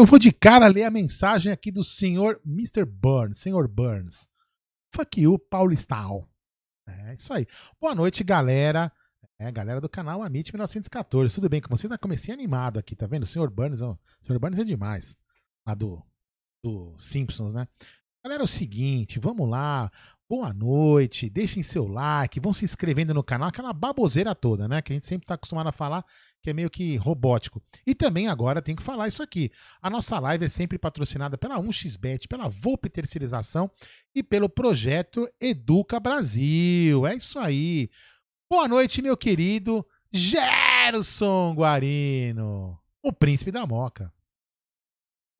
Eu vou de cara ler a mensagem aqui do senhor Mr. Burns, senhor Burns. Fuck you, Paulistal. É isso aí. Boa noite, galera. É, galera do canal Amit 1914. Tudo bem com vocês? Eu comecei animado aqui, tá vendo? O senhor Burns, o senhor Burns é demais. Lá do, do Simpsons, né? Galera, é o seguinte, vamos lá. Boa noite, deixem seu like, vão se inscrevendo no canal, aquela baboseira toda, né? Que a gente sempre tá acostumado a falar que é meio que robótico. E também agora tem que falar isso aqui. A nossa live é sempre patrocinada pela 1xBet, pela Volpe Terceirização e pelo projeto Educa Brasil. É isso aí. Boa noite, meu querido Gerson Guarino, o príncipe da Moca.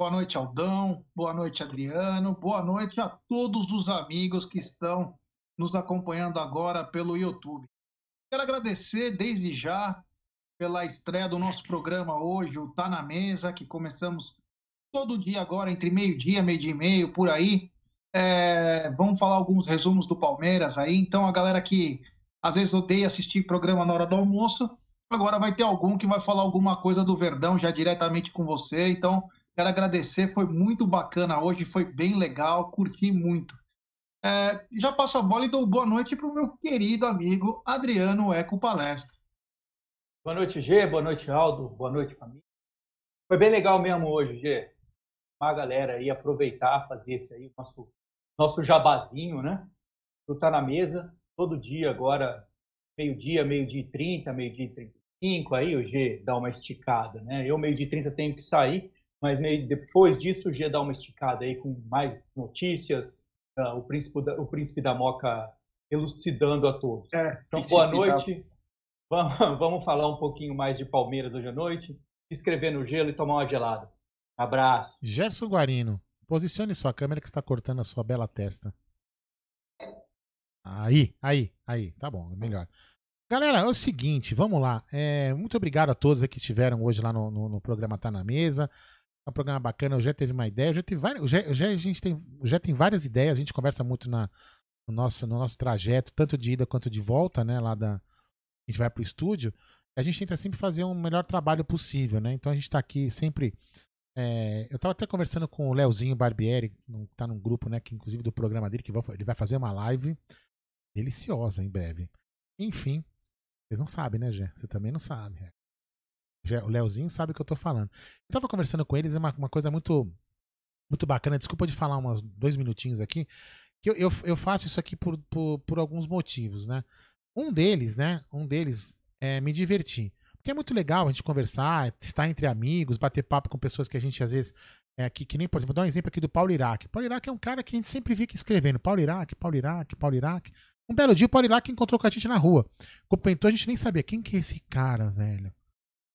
Boa noite, Aldão. Boa noite, Adriano. Boa noite a todos os amigos que estão nos acompanhando agora pelo YouTube. Quero agradecer desde já pela estreia do nosso programa hoje, o Tá na Mesa, que começamos todo dia agora, entre meio-dia, meio-dia e meio, por aí. É, vamos falar alguns resumos do Palmeiras aí. Então, a galera que às vezes odeia assistir programa na hora do almoço, agora vai ter algum que vai falar alguma coisa do Verdão já diretamente com você. Então, quero agradecer, foi muito bacana hoje, foi bem legal, curti muito. É, já passo a bola e dou boa noite para o meu querido amigo Adriano Eco Palestra. Boa noite, G. Boa noite, Aldo. Boa noite, família. Foi bem legal mesmo hoje, G. Uma galera aí aproveitar, fazer esse aí, nosso, nosso jabazinho, né? Tu tá na mesa, todo dia agora, meio-dia, meio-dia e 30, meio-dia e 35, aí o G dá uma esticada, né? Eu, meio-dia e 30, tenho que sair, mas meio, depois disso o G dá uma esticada aí com mais notícias, uh, o, príncipe da, o príncipe da Moca elucidando a todos. É, então, boa noite. Vamos, vamos falar um pouquinho mais de Palmeiras hoje à noite, escrever no gelo e tomar uma gelada. Abraço. Gerson Guarino, posicione sua câmera que está cortando a sua bela testa. Aí, aí, aí, tá bom, melhor. Galera, é o seguinte, vamos lá. É, muito obrigado a todos que estiveram hoje lá no, no, no, programa Tá na Mesa. É um programa bacana, o já teve uma ideia, já teve várias, já, a gente tem, já tem várias ideias, a gente conversa muito na, no, nosso, no nosso trajeto, tanto de ida quanto de volta, né, lá da, a gente vai para o estúdio, a gente tenta sempre fazer um melhor trabalho possível, né? Então a gente está aqui sempre É, eu tava até conversando com o Leozinho Barbieri, que tá num grupo, né, que inclusive do programa dele, que ele vai fazer uma live deliciosa em breve. Enfim, vocês não sabem, né, Gé? Você também não sabe. O Leozinho sabe o que eu tô falando. Eu tava conversando com eles, é uma, uma coisa muito muito bacana. Desculpa de falar uns dois minutinhos aqui. Que eu, eu, eu faço isso aqui por, por, por, alguns motivos, né? Um deles, né? Um deles é me divertir. Porque é muito legal a gente conversar, estar entre amigos, bater papo com pessoas que a gente às vezes. É, que, que nem, por exemplo, dar um exemplo aqui do Paulo Iraque. Paulo Iraque é um cara que a gente sempre fica escrevendo. Paulo Iraque, Paulo Iraque, Paulo Iraque. Um belo dia o Paulo Iraque encontrou com a gente na rua. Comentou, a gente nem sabia quem que é esse cara, velho.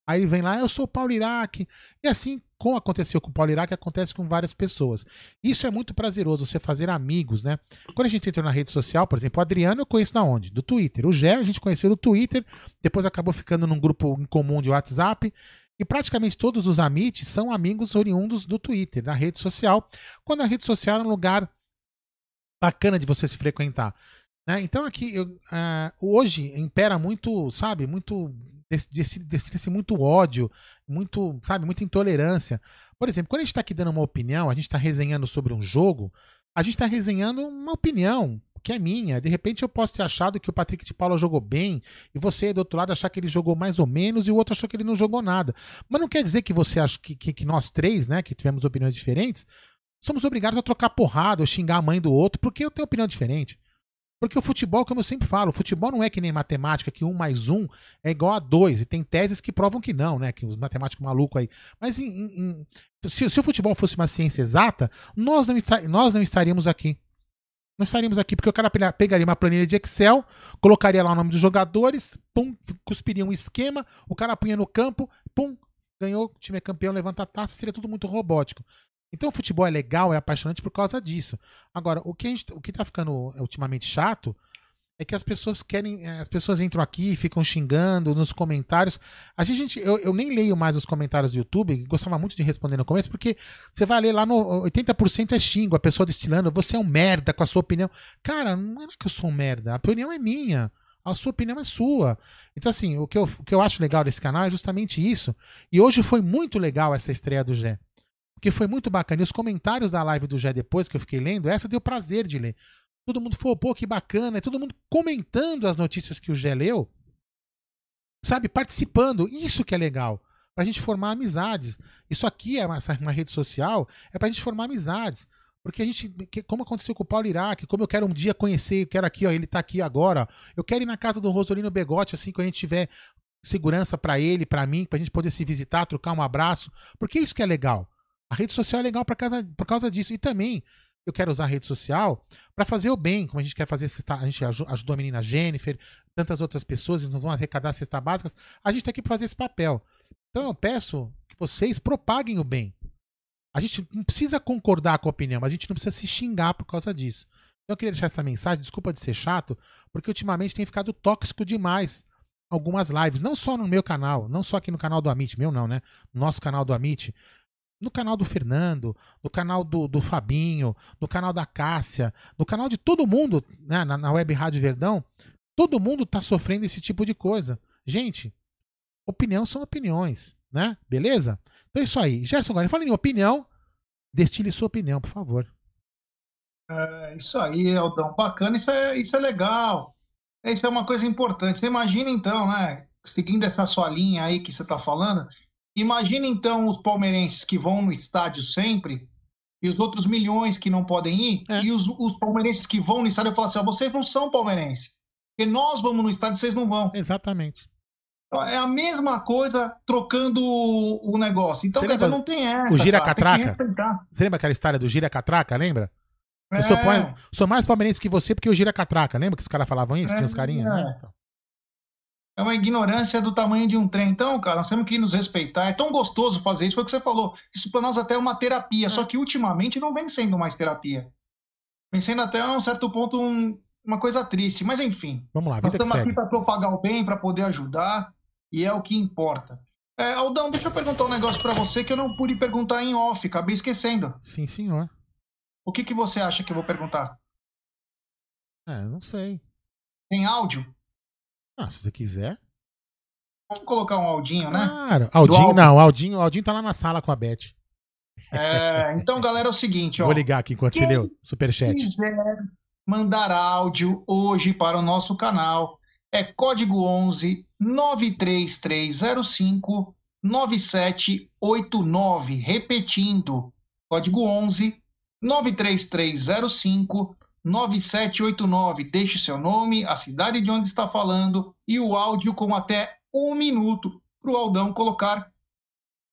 Aí ele vem lá, eu sou o Paulo Iraque. E assim, como aconteceu com o Paulo Iraque, acontece com várias pessoas. Isso é muito prazeroso, você fazer amigos, né? Quando a gente entrou na rede social, por exemplo, o Adriano eu conheço da onde? Do Twitter. O Gé a gente conheceu do Twitter, depois acabou ficando num grupo em comum de WhatsApp. E praticamente todos os amites são amigos oriundos do Twitter, da rede social, quando a rede social é um lugar bacana de você se frequentar. Né? Então aqui, eu, uh, hoje impera muito, sabe, muito decide-se muito ódio, muito, sabe, muita intolerância. Por exemplo, quando a gente está aqui dando uma opinião, a gente está resenhando sobre um jogo, a gente está resenhando uma opinião que é minha. De repente eu posso ter achado que o Patrick de Paula jogou bem e você do outro lado achar que ele jogou mais ou menos e o outro achou que ele não jogou nada. Mas não quer dizer que você acha que, que, que nós três, né, que tivemos opiniões diferentes, somos obrigados a trocar porrada ou xingar a mãe do outro porque eu tenho opinião diferente. Porque o futebol, como eu sempre falo, o futebol não é que nem matemática, que um mais um é igual a dois. E tem teses que provam que não, né? Que os matemáticos malucos aí. Mas em, em, se, se, o futebol fosse uma ciência exata, nós não, nós não estaríamos aqui. Nós estaríamos aqui porque o cara pegaria uma planilha de Excel, colocaria lá o nome dos jogadores, pum, cuspiria um esquema, o cara punha no campo, pum, ganhou, o time é campeão, levanta a taça, seria tudo muito robótico. Então o futebol é legal, é apaixonante por causa disso. Agora, o que, a gente, o que tá ficando ultimamente chato é que as pessoas querem. Eh, as pessoas entram aqui ficam xingando nos comentários. A gente, eu, eu nem leio mais os comentários do YouTube, gostava muito de responder no começo, porque você vai ler lá no 80% é xingo, a pessoa destilando, você é um merda com a sua opinião. Cara, não é que eu sou um merda, a opinião é minha. A sua opinião é sua. Então, assim, o que, eu, o que eu acho legal desse canal é justamente isso. E hoje foi muito legal essa estreia do Gé porque foi muito bacana. E os comentários da live do Jé depois que eu fiquei lendo, essa deu prazer de ler. Todo mundo falou, pô, que bacana. E todo mundo comentando as notícias que o Jé leu, sabe, participando. Isso que é legal. Pra gente formar amizades. Isso aqui é uma, uma rede social, é pra gente formar amizades. Porque a gente, como aconteceu com o Paulo Iraque, como eu quero um dia conhecer, eu quero aqui, ó, ele tá aqui agora. Eu quero ir na casa do Rosolino Begote, assim, quando a gente tiver segurança para ele, para mim, pra gente poder se visitar, trocar um abraço. Porque isso que é legal. A rede social é legal por causa, por causa disso. E também eu quero usar a rede social para fazer o bem, como a gente quer fazer, a gente ajudou a menina Jennifer, tantas outras pessoas, nós vamos arrecadar cestas básicas. A gente está aqui para fazer esse papel. Então eu peço que vocês propaguem o bem. A gente não precisa concordar com a opinião, mas a gente não precisa se xingar por causa disso. Então eu queria deixar essa mensagem, desculpa de ser chato, porque ultimamente tem ficado tóxico demais algumas lives, não só no meu canal, não só aqui no canal do Amit, meu não, né? No nosso canal do Amit, no canal do Fernando, no canal do, do Fabinho, no canal da Cássia, no canal de todo mundo, né, na, na Web Rádio Verdão, todo mundo está sofrendo esse tipo de coisa. Gente, opinião são opiniões, né? Beleza? Então é isso aí. Gerson Guarani, fala em opinião, destile sua opinião, por favor. É, isso aí, Aldão. Bacana, isso é, isso é legal. Isso é uma coisa importante. Você imagina então, né? Seguindo essa sua linha aí que você está falando, Imagina então os palmeirenses que vão no estádio sempre e os outros milhões que não podem ir, é. e os, os, palmeirenses que vão no estádio falam assim: ah, vocês não são palmeirenses. Porque nós vamos no estádio, vocês não vão. Exatamente. Então, é a mesma coisa trocando o negócio. Então, Você quer dizer, não tem essa. O gira catraca. Você lembra aquela história do gira catraca, lembra? É. Eu sou, sou, mais palmeirense que você porque o gira catraca. Lembra que os caras falavam isso? É, Tinha os carinhas? É. Né? Então é uma ignorância do tamanho de um trem. Então, cara, nós temos que nos respeitar. É tão gostoso fazer isso, foi o que você falou. Isso para nós até é uma terapia, é. só que ultimamente não vem sendo mais terapia. Vem sendo até a um certo ponto um, uma coisa triste. Mas enfim. Vamos lá, Nós estamos aqui para propagar o bem, para poder ajudar, e é o que importa. É, Aldão, deixa eu perguntar um negócio para você que eu não pude perguntar em off, acabei esquecendo. Sim, senhor. O que, que você acha que eu vou perguntar? É, não sei. Tem áudio? Ah, se você quiser. Vamos colocar um Aldinho, né? Claro. Aldinho, não, Aldinho, Aldinho tá lá na sala com a Beth. É, então, galera, é o seguinte, ó. Vou ligar aqui enquanto você leu superchat. quiser mandar áudio hoje para o nosso canal, é código 11 93305 9789. Repetindo, código 11 93305 9789. Deixe seu nome, a cidade de onde está falando e o áudio com até um minuto para o Aldão colocar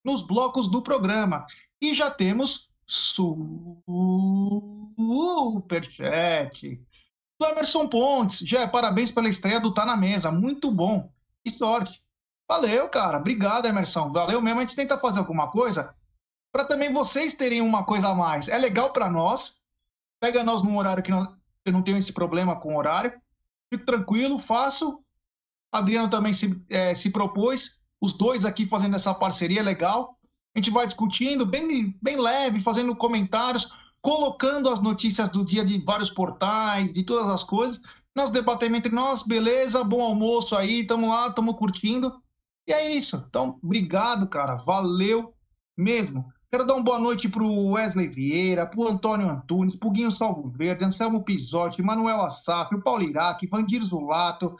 nos blocos do programa. E já temos superchat do Emerson Pontes. Já parabéns pela estreia do Tá na Mesa. Muito bom. Que sorte. Valeu, cara. Obrigado, Emerson. Valeu mesmo. A gente tenta fazer alguma coisa para também vocês terem uma coisa a mais. É legal para nós. Pega nós num horário que não, eu não tenho esse problema com horário. Fico tranquilo, faço. Adriano também se, é, se propôs. Os dois aqui fazendo essa parceria legal. A gente vai discutindo bem, bem leve, fazendo comentários, colocando as notícias do dia de vários portais, de todas as coisas. Nós debatemos entre nós, beleza, bom almoço aí, estamos lá, estamos curtindo. E é isso. Então, obrigado, cara. Valeu mesmo. Quero dar uma boa noite para o Wesley Vieira, para o Antônio Antunes, para o Guinho Salvo Verde, Anselmo Pisotti, Manuel Assaf, o Paulo Iraque, Vandir Zulato,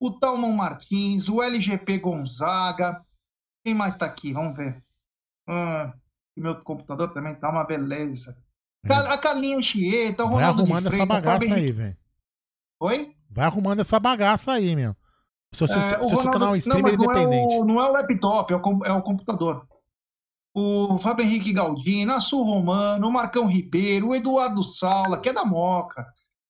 o Talman Martins, o LGP Gonzaga. Quem mais está aqui? Vamos ver. Ah, meu computador também tá uma beleza. A Carlinha Anchieta, o Vai Ronaldo arrumando de essa Freitas, bagaça aí, velho. Oi? Vai arrumando essa bagaça aí, meu. Seu, É, o seu Ronaldo- canal não, streamer mas não é, independente. o, não é o laptop, é o, é o computador. O Fábio Henrique Galdino, a Sul Romano, o Marcão Ribeiro, o Eduardo Sala, que é da Moca,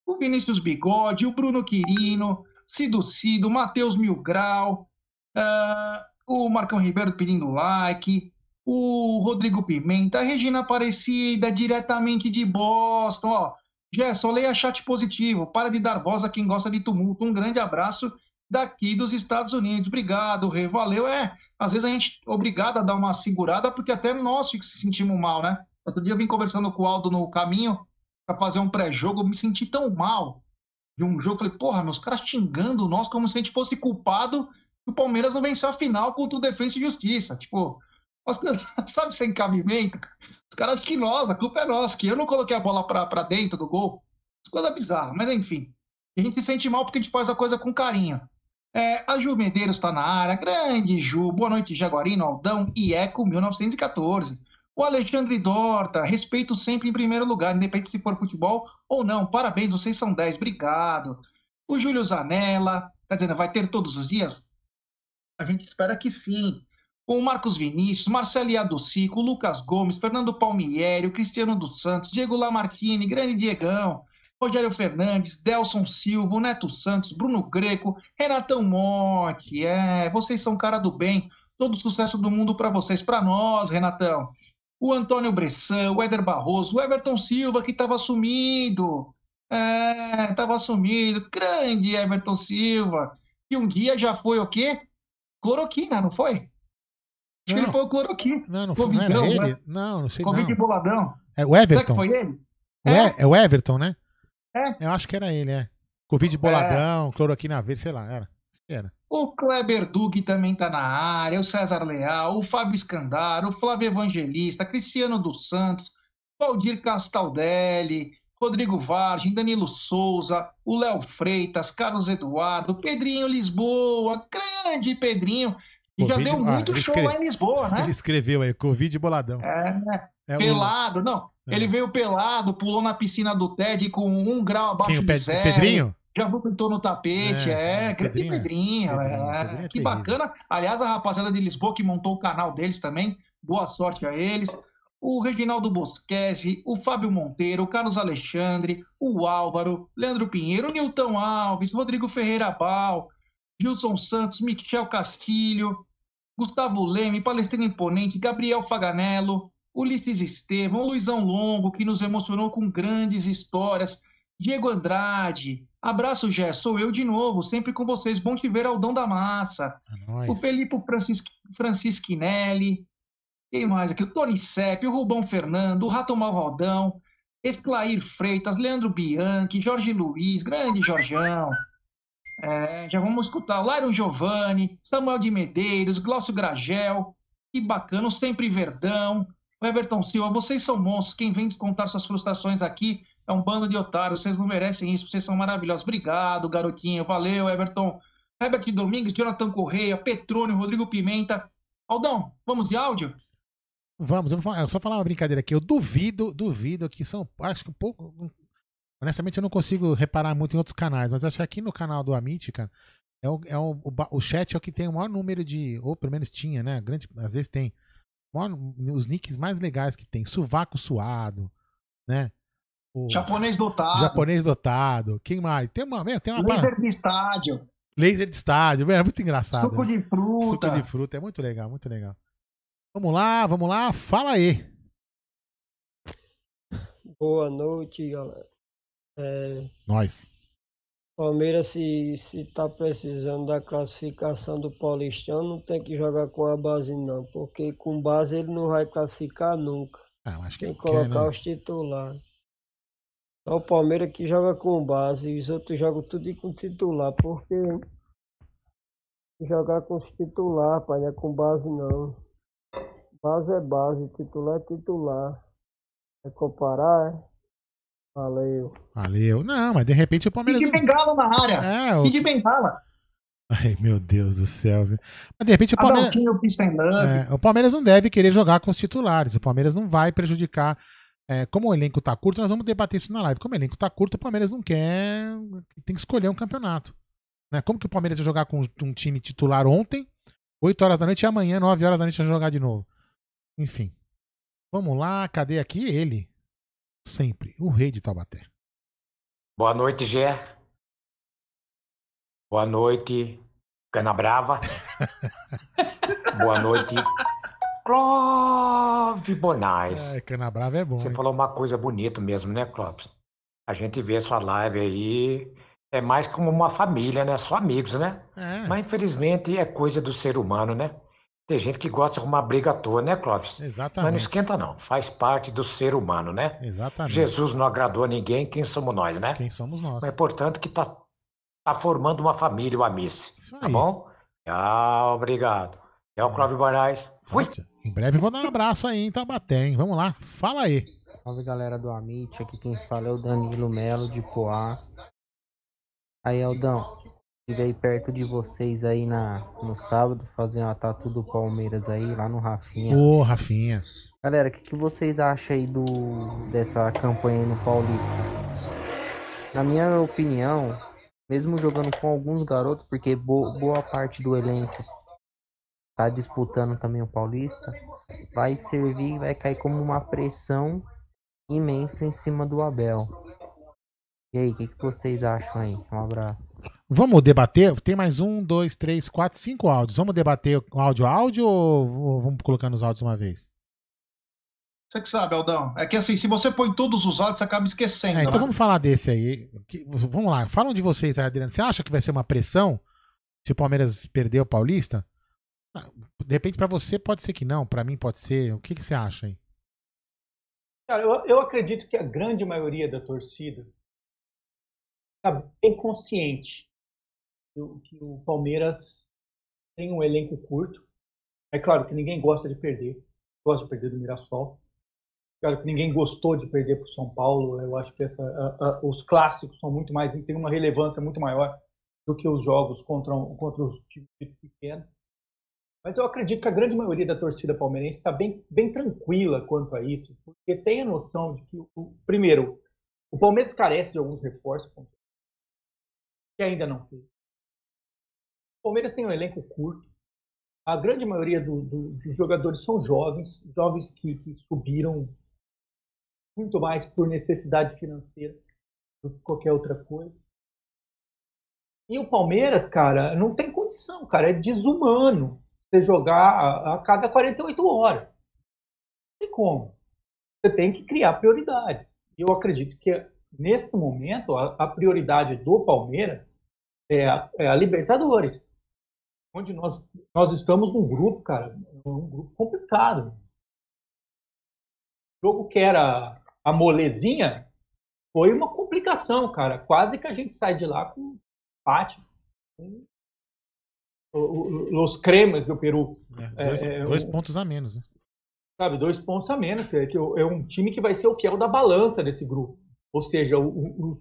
o Vinícius Bigode, o Bruno Quirino, Cido Cido, Matheus Mil Grau, ah, o Marcão Ribeiro pedindo like, o Rodrigo Pimenta, a Regina Aparecida, diretamente de Boston, ó. Gerson, leia chat positivo, para de dar voz a quem gosta de tumulto. Um grande abraço daqui dos Estados Unidos. Obrigado, Rê. Valeu. É, às vezes a gente é obrigado a dar uma segurada, porque até nós se sentimos mal, né? Outro dia eu vim conversando com o Aldo no caminho para fazer um pré-jogo, me senti tão mal de um jogo. Falei, porra, meus caras xingando nós como se a gente fosse culpado que o Palmeiras não venceu a final contra o Defensa e Justiça. Tipo, nós, sabe, sem cabimento. Os caras que nós, a culpa é nossa, que eu não coloquei a bola pra dentro do gol. Coisa bizarra, mas enfim. A gente se sente mal porque a gente faz a coisa com carinho. É, a Ju Medeiros está na área. Grande Ju. Boa noite, Jaguarino, Aldão e Eco 1914. O Alexandre Dorta. Respeito sempre em primeiro lugar, independente se for futebol ou não. Parabéns, vocês são 10. Obrigado. O Júlio Zanella. Quer dizer, vai ter todos os dias? A gente espera que sim. O Marcos Vinícius, Marcelo Iadocico, Lucas Gomes, Fernando Palmieri, Cristiano dos Santos, Diego Lamartine, grande Diegão, Rogério Fernandes, Delson Silva, Neto Santos, Bruno Greco, Renatão Motti. É, vocês são cara do bem. Todo sucesso do mundo para vocês, para nós, Renatão. O Antônio Bressan, o Éder Barroso, o Everton Silva, que estava sumido. É, estava sumido. Grande Everton Silva. Que um dia já foi o quê? Cloroquina, não foi? Acho que Não. ele foi o cloroquina. Não, não, foi, não Covidão, ele? né? Não, não sei Covid não. boladão. É o Será que Everton. foi ele? E- é o Everton, né? É. Eu acho que era ele, é. Covid boladão, cloroquina verde, sei lá, era. Era. O Kleber Dug também tá na área, o César Leal, o Fábio Scandaro, o Flávio Evangelista, Cristiano dos Santos, Valdir Castaldelli, Rodrigo Vargem, Danilo Souza, o Léo Freitas, Carlos Eduardo, Pedrinho Lisboa, grande Pedrinho, que já Covid deu ah, muito ele show escreve- lá em Lisboa, né? Ele escreveu aí, Covid boladão. É, É o- pelado, não. É. Ele veio pelado, pulou na piscina do TED com um grau abaixo Quem, o de zero. Pedrinho? Já vomitou no tapete, É, é, é, grande Pedrinho é- Pedrinho, é, que bacana. Aliás, a rapaziada de Lisboa que montou o canal deles também, boa sorte a eles. O Reginaldo Bosquese, o Fábio Monteiro, o Carlos Alexandre, o Álvaro, Leandro Pinheiro, o Nilton Alves, Rodrigo Ferreira Bal, Gilson Santos, Michel Castilho, Gustavo Leme, Palestrina Imponente, Gabriel Faganello, Ulisses Estevam, Luizão Longo, que nos emocionou com grandes histórias, Diego Andrade. Abraço, Gé, sou eu de novo, sempre com vocês. Bom te ver, Aldão da Massa. É. O Felipe Francis, Francisquinelli. Quem mais aqui? O Tony Sepp, o Rubão Fernando, o Rato Malvaldão, Esclair Freitas, Leandro Bianchi, Jorge Luiz, grande Jorjão. É, já vamos escutar. Lyron Giovanni, Samuel de Medeiros, Glaucio Gragel. Que bacana, o Sempre Verdão. O Everton Silva, vocês são monstros. Quem vem contar suas frustrações aqui é um bando de otários. Vocês não merecem isso. Vocês são maravilhosos. Obrigado, garotinho. Valeu, Everton. Herbert Domingues, Jonathan Correia, Petrônio, Rodrigo Pimenta. Aldão, vamos de áudio? Vamos, eu falar, eu só falar uma brincadeira aqui. Eu duvido, duvido que são. Acho que um pouco. Honestamente, eu não consigo reparar muito em outros canais, mas acho que aqui no canal do Amit, cara, é o, é o, o, o chat é o que tem o maior número de. Ou pelo menos tinha, né? Grande, às vezes tem. Os nicks mais legais que tem. Suvaco suado, né? O japonês dotado. Japonês dotado. Quem mais? Tem uma. Tem uma Laser de estádio. Laser de estádio. É muito engraçado. Suco né? de fruta. Suco de fruta. É muito legal, muito legal. Vamos lá, vamos lá. Fala aí. Boa noite, galera. É, Nós. Palmeiras, se, se tá precisando da classificação do Paulistão, não tem que jogar com a base, não. Porque com base ele não vai classificar nunca. Ah, acho que tem que quer, colocar né? os titulares. Só o Palmeiras que joga com base e os outros jogam tudo com titular. Porque jogar com os titulares, pai, não é com base, não. Base é base, titular é titular. É comparar, é? Valeu. Valeu. Não, mas de repente o E Palmeiras. de não- bengala na área. É, o... E de bengala. Ai, meu Deus do céu, viu? Mas de repente o Palmeiras. É, o Palmeiras não deve querer jogar com os titulares. O Palmeiras não vai prejudicar. é, como o elenco tá curto, nós vamos debater isso na live. Como o elenco tá curto, o Palmeiras não quer. Tem que escolher um campeonato. Né? Como que o Palmeiras ia jogar com um time titular ontem, 8 horas da noite, e amanhã, 9 horas da noite, ia jogar de novo? Enfim. Vamos lá, cadê aqui ele? Sempre, o rei de Taubaté. Boa noite, Gé. Boa noite, Cana Brava. Boa noite, Clove Bonais. É, Canabrava é bom. Você hein? falou uma coisa bonita mesmo, né, Clóvis? A gente vê sua live aí, é mais como uma família, né? Só amigos, né? É, Mas infelizmente é coisa do ser humano, né? Tem gente que gosta de arrumar briga à toa, né, Clóvis? Mas não exatamente. esquenta não, faz parte do ser humano, né? Exatamente. Jesus não agradou a ninguém, quem somos nós, né? Quem somos nós? Mas é importante que tá, tá formando uma família, o Amice. Isso Tá aí. bom? Tchau, obrigado. É o Cláudio Moraes. Fui! Em breve vou dar um abraço aí em Taubaté, hein? Vamos lá, fala aí. Salve galera do Amit, aqui quem fala é o Danilo Melo de Poá. Aí Aldão, aí perto de vocês aí na, no sábado, fazer uma tatu do Palmeiras aí, lá no Rafinha. Ô, Rafinha. Galera, o que, que vocês acham aí do, dessa campanha aí no Paulista? Na minha opinião, mesmo jogando com alguns garotos, porque bo- boa parte do elenco tá disputando também o Paulista, vai servir, vai cair como uma pressão imensa em cima do Abel. E aí, o que, que vocês acham aí? Um abraço. Vamos debater? Tem mais um, dois, três, quatro, cinco áudios. Vamos debater áudio a áudio ou vamos colocando os áudios uma vez? Você que sabe, Aldão. É que assim, se você põe todos os áudios, você acaba esquecendo. É, então né? vamos falar desse aí. Vamos lá, falam de vocês aí, Adriano. Você acha que vai ser uma pressão se o Palmeiras perder o Paulista? Ah, De repente, pra você pode ser que não, pra mim pode ser. O que, que você acha aí? Cara, eu, eu acredito que a grande maioria da torcida está bem consciente que o Palmeiras tem um elenco curto. É claro que ninguém gosta de perder, gosta de perder do Mirassol. Claro que ninguém gostou de perder para o São Paulo. Eu acho que essa, os clássicos são muito mais, têm uma relevância muito maior do que os jogos contra, um- contra os times pequenos. Mas eu acredito que a grande maioria da torcida palmeirense está bem, bem tranquila quanto a isso, porque tem a noção de que, o, primeiro, o Palmeiras carece de alguns reforços que ainda não fez. O Palmeiras tem um elenco curto. A grande maioria do- do- dos jogadores são jovens, jovens que, que subiram muito mais por necessidade financeira do que qualquer outra coisa. E o Palmeiras, cara, não tem condição, cara, é desumano você jogar a, a cada 48 horas. Não tem como. Você tem que criar prioridade. Eu acredito que nesse momento a, a prioridade do Palmeiras é a, é a Libertadores, onde nós, nós estamos num grupo, cara, um grupo complicado. O jogo que era a molezinha foi uma complicação, cara. Quase que a gente sai de lá com empate. Com os cremas do Peru. É, dois, É, é, dois pontos a menos, né? Sabe, dois pontos a menos. É, que é um time que vai ser o fiel da balança desse grupo. Ou seja, o, o, o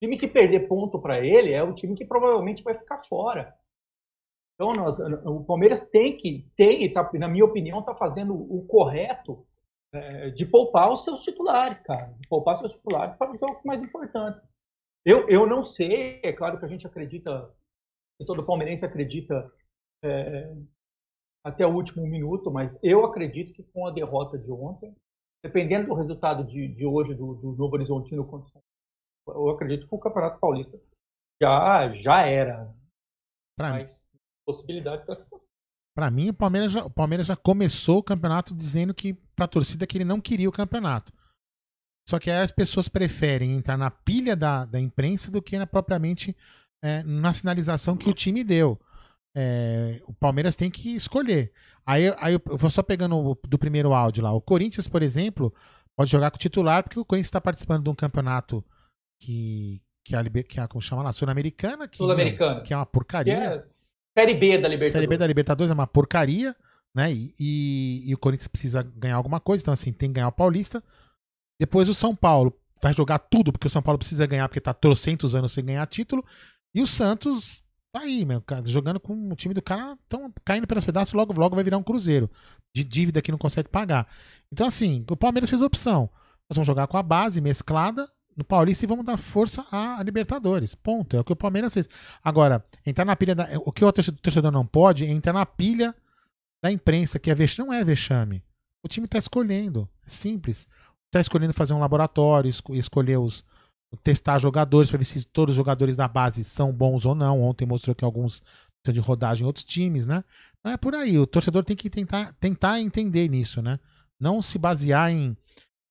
time que perder ponto para ele é o time que provavelmente vai ficar fora. Então, nós, o Palmeiras tem que, tem, tá, na minha opinião, está fazendo o correto é, de poupar os seus titulares, cara. De poupar seus titulares para os jogos mais importantes. Eu, eu não sei, é claro que a gente acredita, todo palmeirense acredita é, até o último minuto, mas eu acredito que com a derrota de ontem, dependendo do resultado de, de hoje do, do Novo Horizontino contra o eu acredito que o Campeonato Paulista já, já era. Pra mas possibilidades para mim, o Palmeiras, já, o Palmeiras já começou o campeonato dizendo que para a torcida que ele não queria o campeonato. Só que aí as pessoas preferem entrar na pilha da, da imprensa do que na, propriamente é, na sinalização que o time deu. É, o Palmeiras tem que escolher. Aí, aí eu vou só pegando o, do primeiro áudio lá. O Corinthians, por exemplo, pode jogar com o titular porque o Corinthians está participando de um campeonato que, que, a, que a, como chama lá, Sul-Americana, que, Sul-Americana. que é uma porcaria. Série B da Libertadores. Série B da Libertadores é uma porcaria, né? E, e, e, o Corinthians precisa ganhar alguma coisa, então assim, tem que ganhar o Paulista. Depois o São Paulo vai jogar tudo, porque o São Paulo precisa ganhar, porque tá trocentos anos sem ganhar título. E o Santos tá aí, meu, jogando com o time do cara, tão caindo pelas pedaços, logo, logo vai virar um cruzeiro de dívida que não consegue pagar. Então, assim, o Palmeiras fez opção. Nós vamos jogar com a base mesclada no Paulista e vamos dar força à Libertadores. Ponto. É o que o Palmeiras fez. Agora, entrar na pilha da. O que o torcedor não pode é entrar na pilha da imprensa, que é vexame. Não é vexame. O time está escolhendo. É simples. Está escolhendo fazer um laboratório, escolher os. testar jogadores para ver se todos os jogadores da base são bons ou não. Ontem mostrou que alguns precisam de rodagem em outros times, né? Não é por aí. O torcedor tem que tentar, tentar entender nisso, né? Não se basear em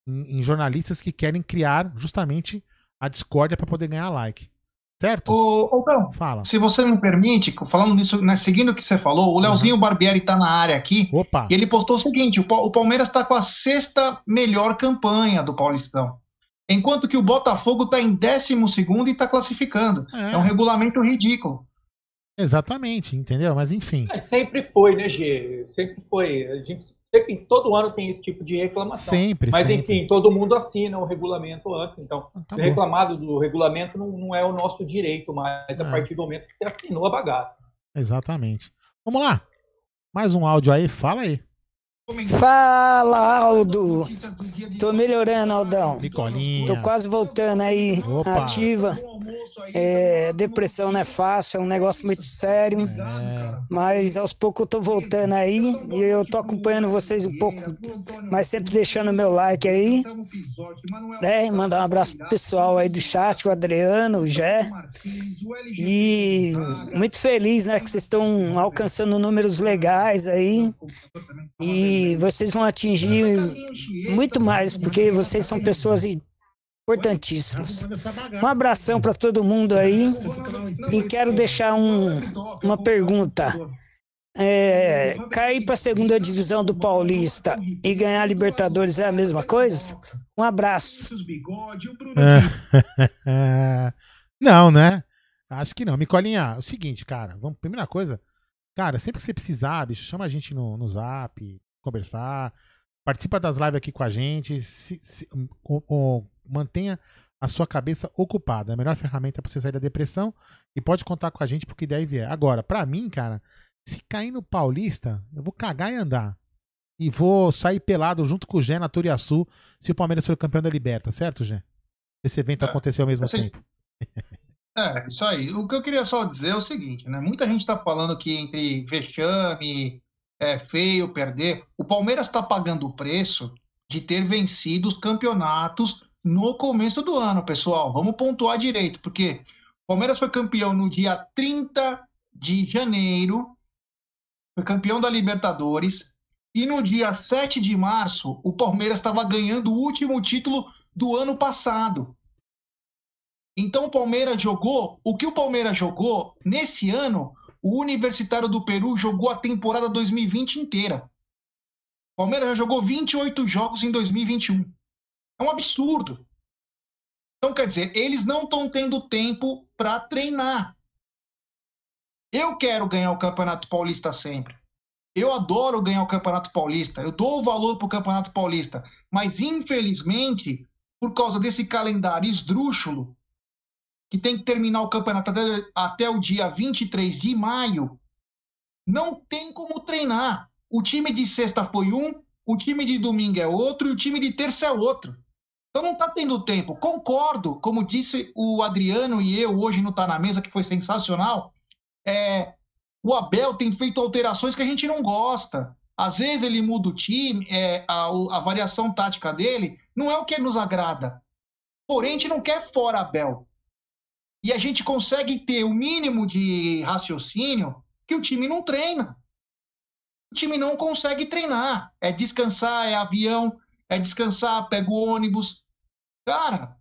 em, em jornalistas que querem criar justamente a discórdia para poder ganhar like. Certo? Ô, ô Fala. se você me permite, falando nisso, né, seguindo o que você falou, o Leozinho uhum. Barbieri tá na área aqui. Opa. E ele postou o seguinte: o, Palmeiras está com a sexta melhor campanha do Paulistão. Enquanto que o Botafogo está em décimo segundo e está classificando. É. é. um regulamento ridículo. Exatamente, entendeu? Mas enfim. Mas sempre foi, né, G? Sempre foi. A gente Sempre, todo ano tem esse tipo de reclamação. Sempre, Mas, sempre. enfim, todo mundo assina o regulamento antes. Então, ah, tá reclamado do regulamento não, não, é o nosso direito mais, a é. partir do momento que você assinou a bagaça. Exatamente. Vamos lá. Mais um áudio aí, fala aí. Fala, Aldo. Tô melhorando, Aldão. Nicolinha. Tô quase voltando aí, Opa. ativa. É, depressão não é fácil, é um negócio muito sério. É. Mas aos poucos eu tô voltando aí e eu tô acompanhando vocês um pouco, mas sempre deixando meu like aí. É, mandar um abraço pro pessoal aí do chat, o Adriano, o Gé. E muito feliz, né, que vocês estão alcançando números legais aí. E vocês vão atingir muito mais, porque vocês são pessoas importantíssimos. Um abração para todo mundo aí e quero deixar um, uma pergunta. É, cair para a segunda divisão do Paulista e ganhar a Libertadores é a mesma coisa? Um abraço. não, né? Acho que não. Micolinha, é o seguinte, cara. Vamos, primeira coisa, cara, sempre que você precisar, bicho, chama a gente no, no zap, conversar. Participa das lives aqui com a gente. Se, se, o, o, mantenha a sua cabeça ocupada. É a melhor ferramenta para você sair da depressão e pode contar com a gente porque daí vier. Agora, para mim, cara, se cair no Paulista, eu vou cagar e andar. E vou sair pelado junto com o Gé na Turiaçu se o Palmeiras for campeão da Liberta, certo, Gé? Esse evento é, aconteceu ao mesmo assim, tempo. É, isso aí. O que eu queria só dizer é o seguinte, né? Muita gente está falando que entre vexame, é feio perder. O Palmeiras está pagando o preço de ter vencido os campeonatos no começo do ano, pessoal. Vamos pontuar direito, porque o Palmeiras foi campeão no dia 30 de janeiro, foi campeão da Libertadores, e no dia 7 de março, o Palmeiras estava ganhando o último título do ano passado. Então o Palmeiras jogou, o que o Palmeiras jogou nesse ano, o Universitário do Peru jogou a temporada 2020 inteira. O Palmeiras já jogou 28 jogos em 2021. É um absurdo. Então, quer dizer, eles não estão tendo tempo para treinar. Eu quero ganhar o Campeonato Paulista sempre. Eu adoro ganhar o Campeonato Paulista, eu dou valor para o Campeonato Paulista, mas infelizmente, por causa desse calendário esdrúxulo, que tem que terminar o campeonato até, até o dia 23 de maio, não tem como treinar. O time de sexta foi um, o time de domingo é outro e o time de terça é outro. Então não está tendo tempo. Concordo, como disse o Adriano e eu hoje no Tá na Mesa, que foi sensacional. É, o Abel tem feito alterações que a gente não gosta. Às vezes ele muda o time, é, a, a variação tática dele não é o que nos agrada. Porém, a gente não quer fora Abel. E a gente consegue ter o mínimo de raciocínio que o time não treina. O time não consegue treinar. É descansar, é avião, é descansar, pega o ônibus. Cara,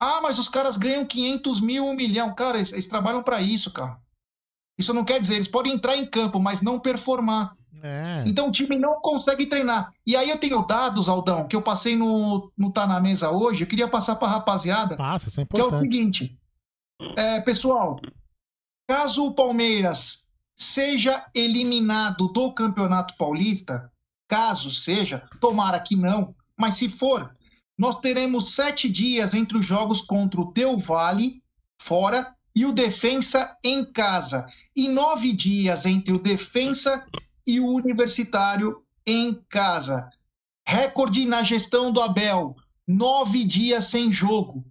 ah, mas os caras ganham 500 mil, um milhão. Cara, eles, eles trabalham para isso, cara. Isso não quer dizer, eles podem entrar em campo, mas não performar. É. Então o time não consegue treinar. E aí eu tenho dados, Aldão, que eu passei no, no Tá na Mesa hoje, eu queria passar pra rapaziada. Passa, isso é importante. Que é o seguinte, é, pessoal, caso o Palmeiras seja eliminado do Campeonato Paulista, caso seja, tomara que não, mas se for, nós teremos sete dias entre os jogos contra o Del Valle, fora, e o Defensa em casa, e nove dias entre o Defensa e o Universitário em casa. Recorde na gestão do Abel, nove dias sem jogo.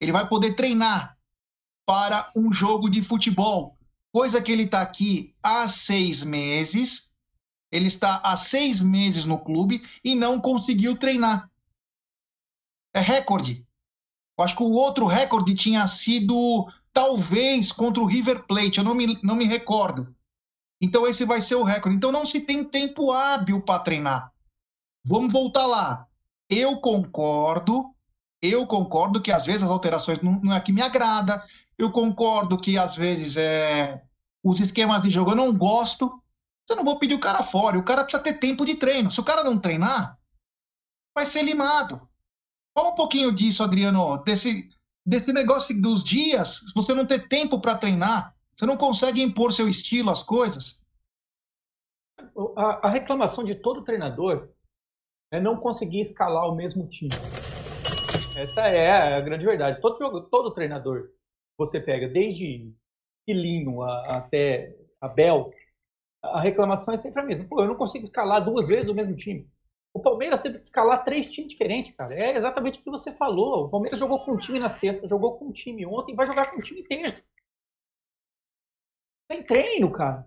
Ele vai poder treinar para um jogo de futebol, coisa que ele está aqui há seis meses. Ele está há seis meses no clube e não conseguiu treinar. É recorde. Eu acho que o outro recorde tinha sido talvez contra o River Plate, eu não me, não me recordo. Então esse vai ser o recorde. Então não se tem tempo hábil para treinar. Vamos voltar lá. Eu concordo eu concordo que às vezes as alterações não, não é que me agrada. Eu concordo que às vezes é, os esquemas de jogo eu não gosto. Eu não vou pedir o cara fora. O cara precisa ter tempo de treino. Se o cara não treinar, vai ser limado. Fala um pouquinho disso, Adriano, desse, desse negócio dos dias, se você não ter tempo para treinar, você não consegue impor seu estilo às coisas. A, a reclamação de todo treinador é não conseguir escalar o mesmo time. Essa é a grande verdade. Todo jogo, todo treinador você pega, desde Quilino até Abel, a reclamação é sempre a mesma. Pô, eu não consigo escalar duas vezes o mesmo time. O Palmeiras teve que escalar três times diferentes, cara. É exatamente o que você falou. O Palmeiras jogou com um time na sexta, jogou com um time ontem, vai jogar com um time terça. Tem treino, cara.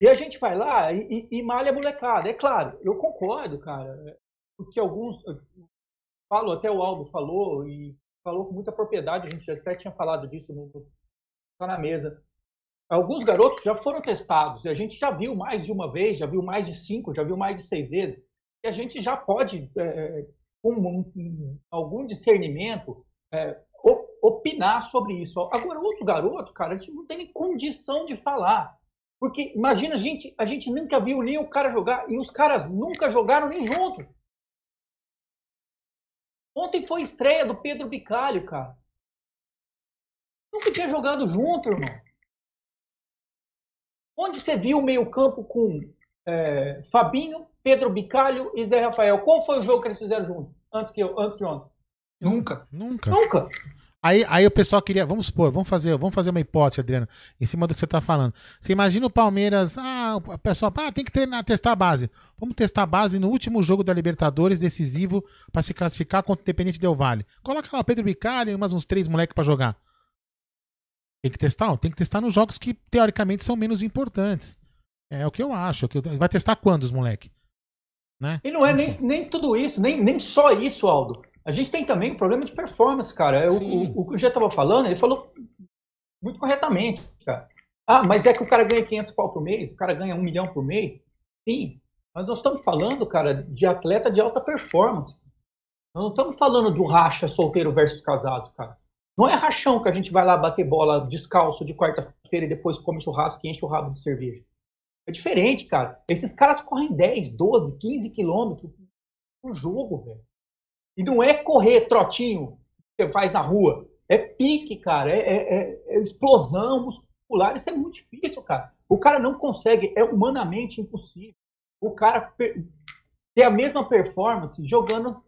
E a gente vai lá e, e, e malha a molecada. É claro, eu concordo, cara. Porque alguns, falo, até o Aldo falou, e falou com muita propriedade, a gente até tinha falado disso no, tá na mesa. Alguns garotos já foram testados, e a gente já viu mais de uma vez, já viu mais de cinco, já viu mais de seis vezes, e a gente já pode, é, é com um, um, algum discernimento, é, opinar sobre isso. Agora, outro garoto, cara, a gente não tem condição de falar. Porque imagina, a gente, a gente nunca viu nem o cara jogar, e os caras nunca jogaram nem juntos. Ontem foi estreia do Pedro Bicalho, cara. Nunca tinha jogado junto, irmão. Onde você viu o meio-campo com é, Fabinho, Pedro Bicalho e Zé Rafael? Qual foi o jogo que eles fizeram junto? Antes que, eu, antes de ontem? Nunca. Nunca. Nunca. Aí, aí o pessoal queria, vamos supor, vamos fazer, vamos fazer uma hipótese, Adriano, em cima do que você está falando. Você imagina o Palmeiras, ah, o pessoal, ah, tem que treinar, testar a base. Vamos testar a base no último jogo da Libertadores, decisivo, para se classificar contra o Independente Del Vale. Coloca lá o Pedro Bicalho e mais uns três moleques para jogar. Tem que testar? Tem que testar nos jogos que, teoricamente, são menos importantes. É o que eu acho. É vai testar quando os moleques? Né? E não é nem, nem tudo isso, nem, nem só isso, Aldo. A gente tem também um problema de performance, cara. É o, o, o, que o Gê estava falando, ele falou muito corretamente, cara. Ah, mas é que o cara ganha 500 pau por mês, o cara ganha um milhão por mês. Sim, mas nós estamos falando, cara, de atleta de alta performance. Nós não estamos falando do racha solteiro versus casado, cara. Não é rachão que a gente vai lá bater bola descalço de quarta-feira e depois come churrasco e enche o rabo de cerveja. É diferente, cara. Esses caras correm 10, 12, 15 quilômetros por jogo, velho. E não é correr trotinho que você faz na rua. É pique, cara. É, é, é, é explosão muscular. Isso é muito difícil, cara. O cara não consegue, é humanamente impossível. O cara ter a mesma performance jogando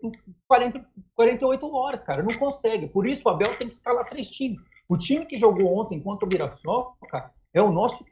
40, 48 horas, cara. Não consegue. Por isso o Abel tem que escalar três times. O time que jogou ontem contra o Mirassol, cara, é o nosso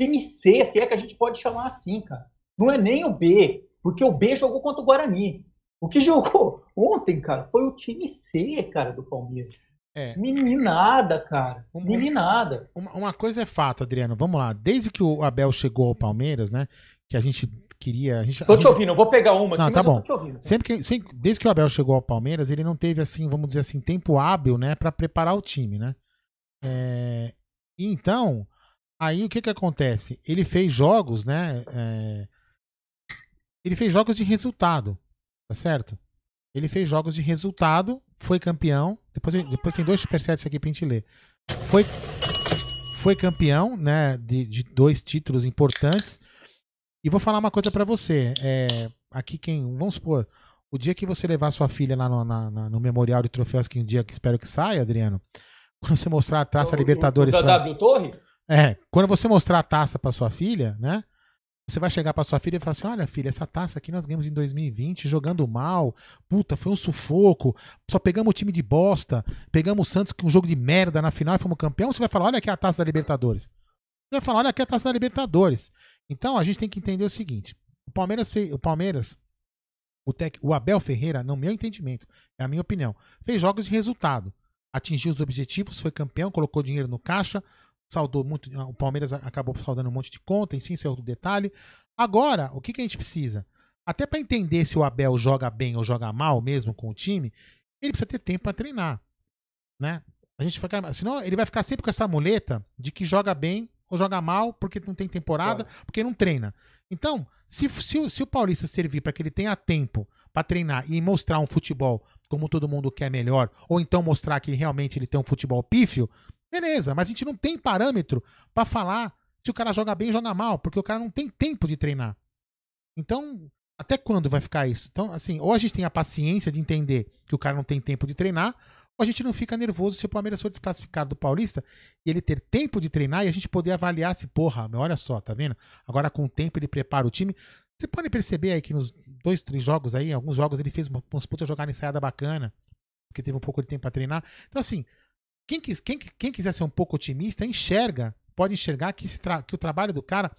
time C, se é que a gente pode chamar assim, cara. Não é nem o B, porque o B jogou contra o Guarani. O que jogou ontem, cara, foi o time C, cara, do Palmeiras. É. Meninada, cara. Meninada. Uma, uma coisa é fato, Adriano. Vamos lá. Desde que o Abel chegou ao Palmeiras, né? Que a gente queria. A gente, tô a te gente... ouvindo, eu vou pegar uma aqui, não, tá bom. Sempre que, sempre, desde que o Abel chegou ao Palmeiras, ele não teve, assim, vamos dizer assim, tempo hábil, né, para preparar o time, né? É... Então, aí o que que acontece? Ele fez jogos, né? É... Ele fez jogos de resultado, tá certo? Ele fez jogos de resultado, foi campeão. Depois, depois tem dois supersets aqui pra gente ler. Foi, foi campeão, né? De, de dois títulos importantes e vou falar uma coisa para você. É, aqui quem. Vamos supor, o dia que você levar sua filha lá no, na, no Memorial de Troféus, que um dia que espero que saia, Adriano, quando você mostrar a taça o, Libertadores. O, o da pra... W Torre? É, quando você mostrar a taça para sua filha, né? Você vai chegar para sua filha e falar assim: olha, filha, essa taça aqui nós ganhamos em 2020, jogando mal. Puta, foi um sufoco. Só pegamos o time de bosta. Pegamos o Santos com um jogo de merda na final e fomos campeão. Você vai falar: olha aqui a taça da Libertadores. Você vai falar: olha aqui a taça da Libertadores. Então a gente tem que entender o seguinte: o Palmeiras, o Palmeiras, o, tec, o Abel Ferreira, no meu entendimento, é a minha opinião, fez jogos de resultado, atingiu os objetivos, foi campeão, colocou dinheiro no caixa, saudou muito, o Palmeiras acabou saudando um monte de conta, enfim, isso é outro detalhe. Agora, o que, que a gente precisa? Até para entender se o Abel joga bem ou joga mal mesmo com o time, ele precisa ter tempo para treinar, né? A gente fica, senão ele vai ficar sempre com essa muleta de que joga bem ou joga mal porque não tem temporada, claro. porque não treina. Então, se, se, se o Paulista servir para que ele tenha tempo para treinar e mostrar um futebol como todo mundo quer melhor, ou então mostrar que realmente ele tem um futebol pífio, beleza, mas a gente não tem parâmetro para falar se o cara joga bem ou joga mal, porque o cara não tem tempo de treinar. Então, até quando vai ficar isso? Então, assim, ou a gente tem a paciência de entender que o cara não tem tempo de treinar, a gente não fica nervoso se o Palmeiras for desclassificado do Paulista e ele ter tempo de treinar e a gente poder avaliar se, porra, olha só, tá vendo? Agora com o tempo ele prepara o time. Você pode perceber aí que nos dois, três jogos aí, alguns jogos ele fez umas putas jogar ensaiada bacana, porque teve um pouco de tempo para treinar. Então, assim, quem, quis, quem, quem quiser ser um pouco otimista, enxerga, pode enxergar que, que o trabalho do cara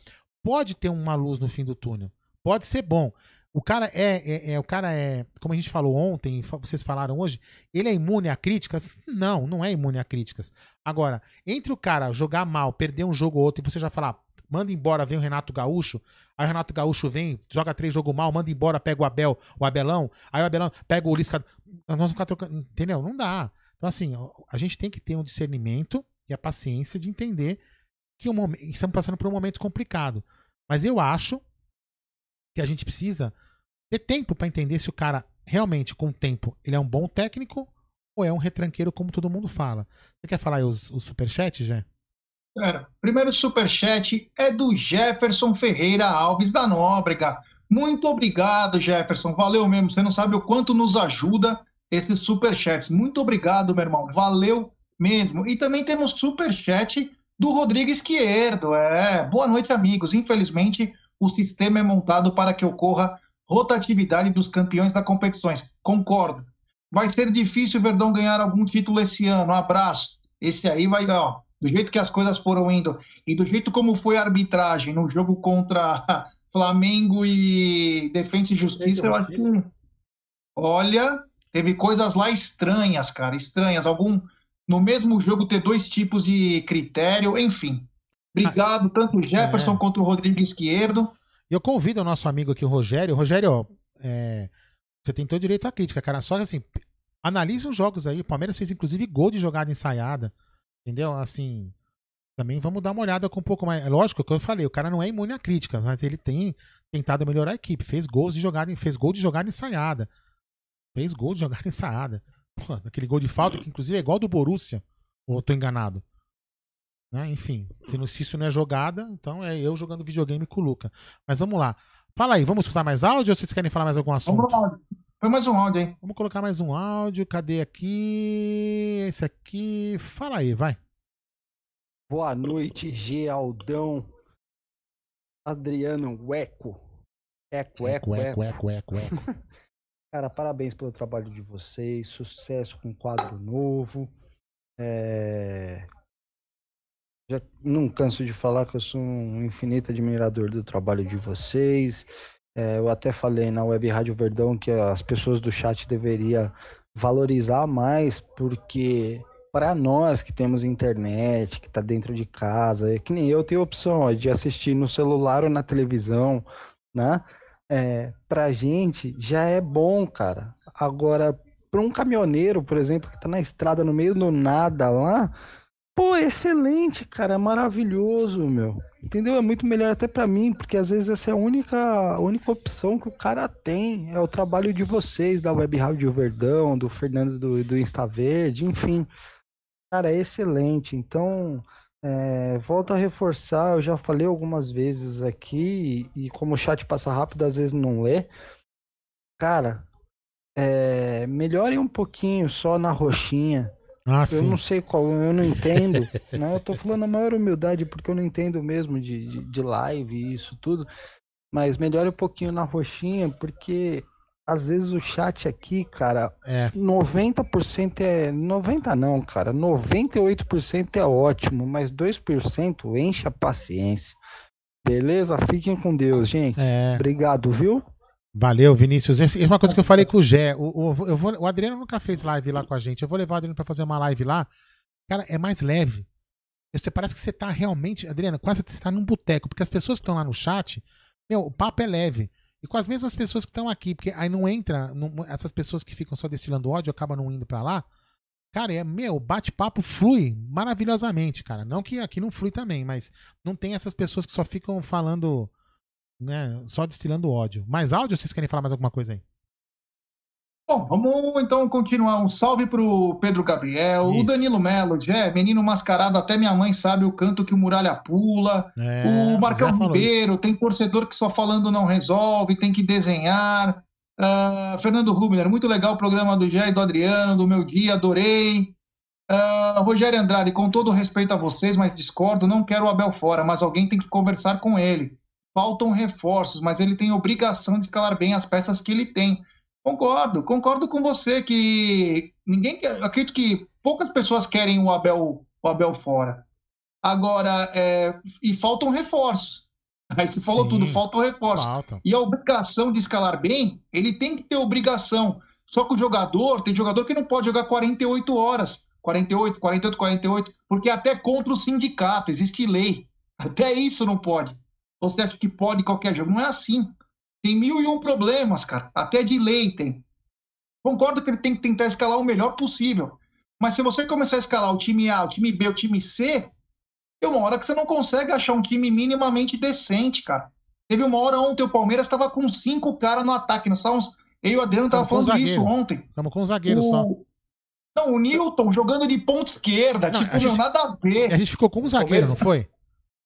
pode ter uma luz no fim do túnel. Pode ser bom. O cara é, é, é, o cara é, como a gente falou ontem, vocês falaram hoje, ele é imune a críticas? Não, não é imune a críticas. Agora, entre o cara jogar mal, perder um jogo ou outro e você já falar, manda embora, vem o Renato Gaúcho, aí o Renato Gaúcho vem, joga três jogos mal, manda embora, pega o Abel, o Abelão, aí o Abelão pega o Lisca, nós vamos ficar trocando, entendeu? Não dá. Então assim, a gente tem que ter um discernimento e a paciência de entender que um estamos passando por um momento complicado. Mas eu acho que a gente precisa ter tempo para entender se o cara realmente, com o tempo, ele é um bom técnico ou é um retranqueiro, como todo mundo fala. Você quer falar aí os, os superchats, Jé? É, primeiro superchat é do Jefferson Ferreira Alves da Nóbrega. Muito obrigado, Jefferson. Valeu mesmo. Você não sabe o quanto nos ajuda esses superchats. Muito obrigado, meu irmão. Valeu mesmo. E também temos superchat do Rodrigo Esquerdo. É, boa noite, amigos. Infelizmente, o sistema é montado para que ocorra rotatividade dos campeões das competições. Concordo. Vai ser difícil o Verdão ganhar algum título esse ano. Um abraço. Esse aí vai, ó, do jeito que as coisas foram indo e do jeito como foi a arbitragem no jogo contra Flamengo e Defensa e Justiça, eu acho que. Olha, teve coisas lá estranhas, cara, estranhas. Algum. No mesmo jogo ter dois tipos de critério, enfim. Obrigado, tanto o Jefferson é. quanto o Rodrigo Esquerdo. Eu convido o nosso amigo aqui, o Rogério. Rogério, é, você tem todo direito à crítica, cara. Só que assim, analise os jogos aí. O Palmeiras fez inclusive gol de jogada ensaiada. Entendeu? Assim, também vamos dar uma olhada com um pouco mais. É lógico que eu falei, o cara não é imune à crítica, mas ele tem tentado melhorar a equipe. Fez gols de jogada, fez gol de jogada ensaiada. Fez gol de jogada ensaiada. Pô, aquele gol de falta que inclusive é igual do Borussia. Ou eu tô enganado? Né? Enfim, se, não, se isso não é jogada, então é eu jogando videogame com o Luca. Mas vamos lá. Fala aí, vamos escutar mais áudio ou vocês querem falar mais algum assunto? Vamos Foi mais um áudio aí. Vamos colocar mais um áudio. Cadê aqui? Esse aqui. Fala aí, vai. Boa noite, G. Aldão. Adriano Eco. Eco, eco, Eco, eco. eco, eco, eco. Cara, parabéns pelo trabalho de vocês. Sucesso com quadro novo. É, Já não canso de falar que eu sou um infinito admirador do trabalho de vocês. É, eu até falei na Web Rádio Verdão que as pessoas do chat deveriam valorizar mais, porque para nós que temos internet, que está dentro de casa, é que nem eu tenho opção de assistir no celular ou na televisão, né? É, pra gente já é bom, cara. Agora, para um caminhoneiro, por exemplo, que tá na estrada no meio do nada lá, pô, excelente, cara, maravilhoso, meu. Entendeu? É muito melhor até pra mim, porque às vezes essa é a única, a única opção que o cara tem. É o trabalho de vocês, da Web Rádio Verdão, do Fernando do, do Insta Verde, enfim. Cara, é excelente. Então, é, volto a reforçar, eu já falei algumas vezes aqui, e, e como o chat passa rápido, às vezes não lê. Cara, é, melhorem um pouquinho só na roxinha. Ah, eu sim. não sei qual, eu não entendo, né? Eu tô falando a maior humildade, porque eu não entendo mesmo de, de, de live e isso tudo. Mas melhore um pouquinho na roxinha, porque às vezes o chat aqui, cara, É. 90% é. 90 não, cara. 98% é ótimo, mas 2% enche a paciência. Beleza? Fiquem com Deus, gente. É. Obrigado, viu? Valeu, Vinícius. Essa é uma coisa que eu falei com o Gé. O, o, eu vou, o Adriano nunca fez live lá com a gente. Eu vou levar o Adriano pra fazer uma live lá. Cara, é mais leve. Você parece que você tá realmente, Adriano, quase você tá num boteco, porque as pessoas que estão lá no chat, meu, o papo é leve. E com as mesmas pessoas que estão aqui, porque aí não entra, não- essas pessoas que ficam só destilando ódio acabam não indo pra lá. Cara, é, meu, bate-papo flui maravilhosamente, cara. Não que aqui não flui também, mas não tem essas pessoas que só ficam falando, né, só destilando ódio. Mais áudio vocês querem falar mais alguma coisa aí? Bom, vamos então continuar. Um salve pro Pedro Gabriel, o Isso. Danilo Melo, Jé, menino mascarado, até minha mãe sabe o canto que o Muralha pula. É, o Marcão Ribeiro, tem torcedor que só falando não resolve, tem que desenhar. Ah, Fernando Rubner, muito legal o programa do Jé e do Adriano, do meu dia, adorei. Ah, Rogério Andrade, com todo respeito a vocês, mas discordo, não quero o Abel fora, mas alguém tem que conversar com ele. Faltam reforços, mas ele tem obrigação de escalar bem as peças que ele tem. Concordo, concordo com você que ninguém quer, acredito que poucas pessoas querem o Abel, o Abel fora. Agora, é, e faltam reforços. Aí você falou Sim, tudo, faltam reforços. Faltam. E a obrigação de escalar bem, ele tem que ter obrigação. Só que o jogador, tem jogador que não pode jogar 48 horas. 48, 48, 48, porque até contra o sindicato, existe lei. Até isso não pode. Você acha que pode qualquer jogo? Não é assim. Tem mil e um problemas, cara. Até de lei tem. Concordo que ele tem que tentar escalar o melhor possível. Mas se você começar a escalar o time A, o time B, o time C, tem uma hora que você não consegue achar um time minimamente decente, cara. Teve uma hora ontem o Palmeiras estava com cinco caras no ataque. Nós estávamos, eu e o Adriano tava falando um disso zagueiro. ontem. Ficamos com um zagueiro O- só. Não, o Newton jogando de ponta esquerda, Não, tipo, a gente- nada a ver. A gente ficou com um zagueiro, não foi?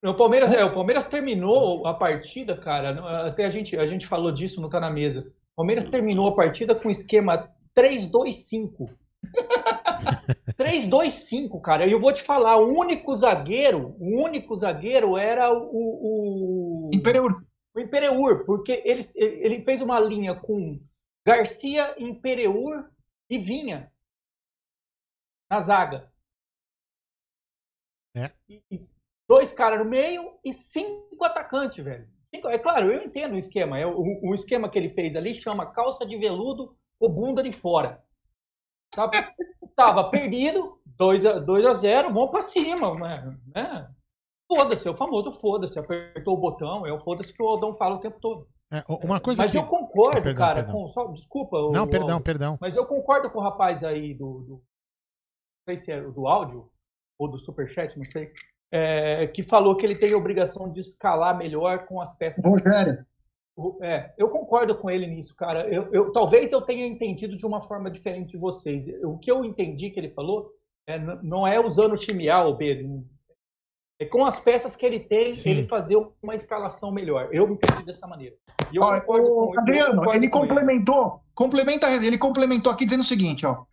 O Palmeiras, é, o Palmeiras terminou a partida, cara. não- Até a gente, a gente falou disso no Tá na Mesa. O Palmeiras terminou a partida com esquema 3-2-5. 3-2-5, cara. E eu vou te falar, o único zagueiro, o único zagueiro era o. o... Imperiur. O Imperiur, porque ele, ele fez uma linha com Garcia, Imperiur e Vinha na zaga. É. E- e dois caras no meio e cinco atacantes, velho. Cinco- é claro, eu entendo o esquema. É, o, o esquema que ele fez ali chama calça de veludo ou bunda de fora. Tava, tava perdido, 2 a, 2 a 0, vamos pra cima, né? né? Foda-se, é o famoso foda-se. Apertou o botão, é o foda-se que o Aldão fala o tempo todo. É, o- uma coisa Mas que... eu concordo, perdão, cara, perdão. com. Só, desculpa. o- Não, o perdão, Aldo. perdão. Mas eu concordo com o rapaz aí do. do não sei se é do áudio ou do superchat, não sei. É, que falou que ele tem a obrigação de escalar melhor com as peças. Rogério. É, eu concordo com ele nisso, cara. Eu, eu- talvez eu tenha entendido de uma forma diferente de vocês. O que eu entendi que ele falou é, não é usando o time A ou B. É com as peças que ele tem, Sim. ele fazer uma escalação melhor. Eu entendi dessa maneira. E eu Ó, concordo o com- Adriano, concordo ele com complementou, complementa, ele complementou aqui dizendo o seguinte, ó.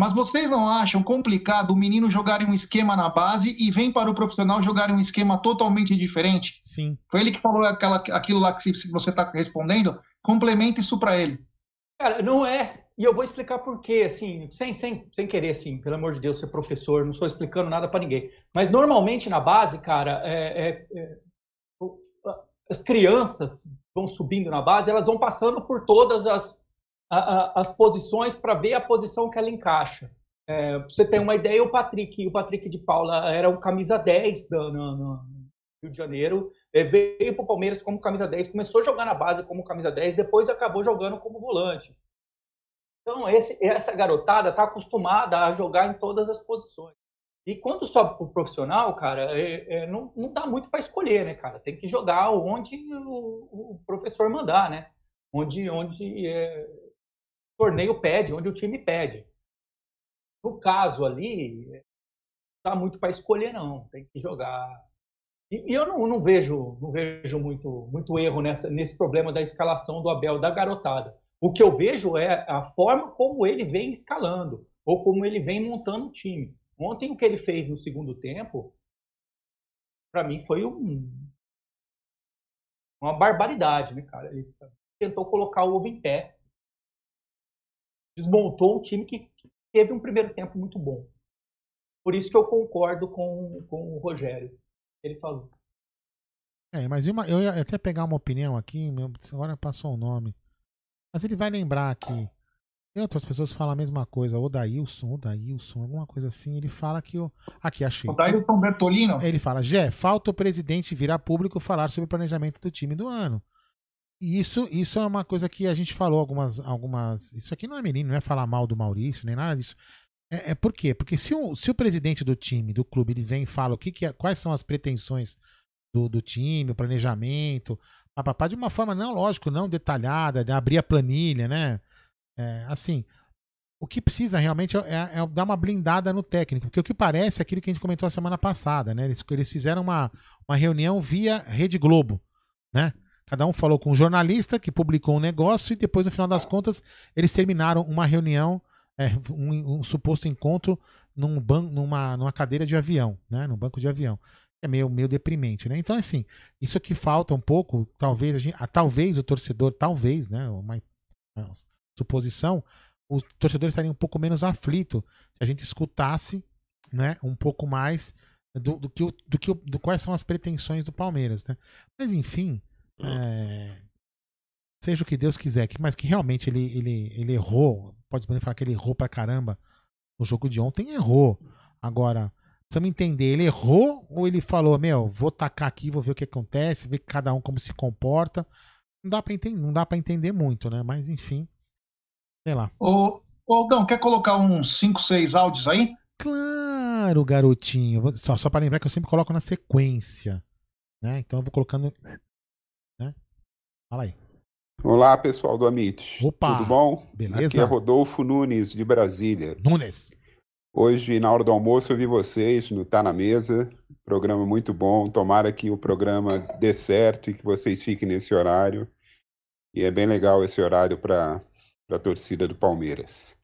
Mas vocês não acham complicado o menino jogar em um esquema na base e vem para o profissional jogar em um esquema totalmente diferente? Sim. Foi ele que falou aquela, aquilo lá que você está respondendo? Complementa isso para ele. Cara, não é. E eu vou explicar por quê, assim, sem, sem, sem querer, assim, pelo amor de Deus, ser professor, não estou explicando nada para ninguém. Mas normalmente na base, cara, é, é, é, as crianças vão subindo na base, elas vão passando por todas as, a, a, as posições para ver a posição que ela encaixa. É, você tem uma ideia, o Patrick, o Patrick de Paula era o camisa 10 do, no, no Rio de Janeiro, é, veio para o Palmeiras como camisa 10, começou a jogar na base como camisa 10, depois acabou jogando como volante. Então, esse, essa garotada está acostumada a jogar em todas as posições. E quando sobe para o profissional, cara, é, é, não, não dá muito para escolher, né, cara? Tem que jogar onde o, o professor mandar, né? Onde, onde é, torneio pede, onde o time pede. No caso ali, não dá muito para escolher, não. Tem que jogar e, eu não, não, vejo, não vejo muito, muito erro nessa, nesse problema da escalação do Abel, da garotada. O que eu vejo é a forma como ele vem escalando, ou como ele vem montando o time. Ontem, o que ele fez no segundo tempo, para mim, foi um, uma barbaridade, né, cara? Ele tentou colocar o ovo em pé, desmontou um time que teve um primeiro tempo muito bom. Por isso que eu concordo com, com o Rogério ele falou. É, mas uma, eu ia até pegar uma opinião aqui, meu, agora passou o nome. Mas ele vai lembrar que tem outras pessoas falam a mesma coisa, o Daílson, o Daílson, alguma coisa assim. Ele fala que o. Aqui, achei. O Daílson Bertolino? Ele fala: Jé, falta o presidente virar público falar sobre o planejamento do time do ano. Isso, isso é uma coisa que a gente falou algumas. algumas Isso aqui não é menino, não é falar mal do Maurício, nem nada disso. É, é por quê? Porque se o, se o presidente do time, do clube, ele vem e fala o que, que é, quais são as pretensões do, do time, o planejamento, papapá, de uma forma não, lógico, não detalhada, de abrir a planilha, né? É, assim, o que precisa realmente é, é, é, dar uma blindada no técnico, porque o que parece é aquilo que a gente comentou a semana passada, né? Eles, eles fizeram uma, uma reunião via Rede Globo, né? Cada um falou com um jornalista que publicou um negócio e depois, no final das contas, eles terminaram uma reunião é, um, um, suposto encontro num ban numa, numa cadeira de avião, né? Num banco de avião. É meio, meio deprimente, né? Então, assim, isso aqui falta um pouco, talvez, a gente, a, talvez o torcedor, talvez, né? Uma, uma suposição, o torcedor estaria um pouco menos aflito se a gente escutasse, né? Um pouco mais do, do que, do que do quais são as pretensões do Palmeiras, né? Mas enfim, é, seja o que Deus quiser, mas que realmente ele, ele, ele errou pode falar que ele errou pra caramba no jogo de ontem, errou. Agora, precisamos entender, ele errou ou ele falou, meu, vou tacar aqui, vou ver o que acontece, ver cada um como se comporta. Não dá pra entender, não dá para entender muito, né? Mas enfim, sei lá. Ô, ô Aldão, quer colocar uns 5, 6 áudios aí? Claro, garotinho. Só, só para lembrar que eu sempre coloco na sequência. Né? Então eu vou colocando. Fala aí. Olá, pessoal do Amit. Opa! Tudo bom? Beleza? Aqui é Rodolfo Nunes, de Brasília. Nunes. Hoje, na hora do almoço, eu vi vocês no Tá na Mesa. Programa muito bom. Tomara que o programa dê certo e que vocês fiquem nesse horário. E é bem legal esse horário para a torcida do Palmeiras.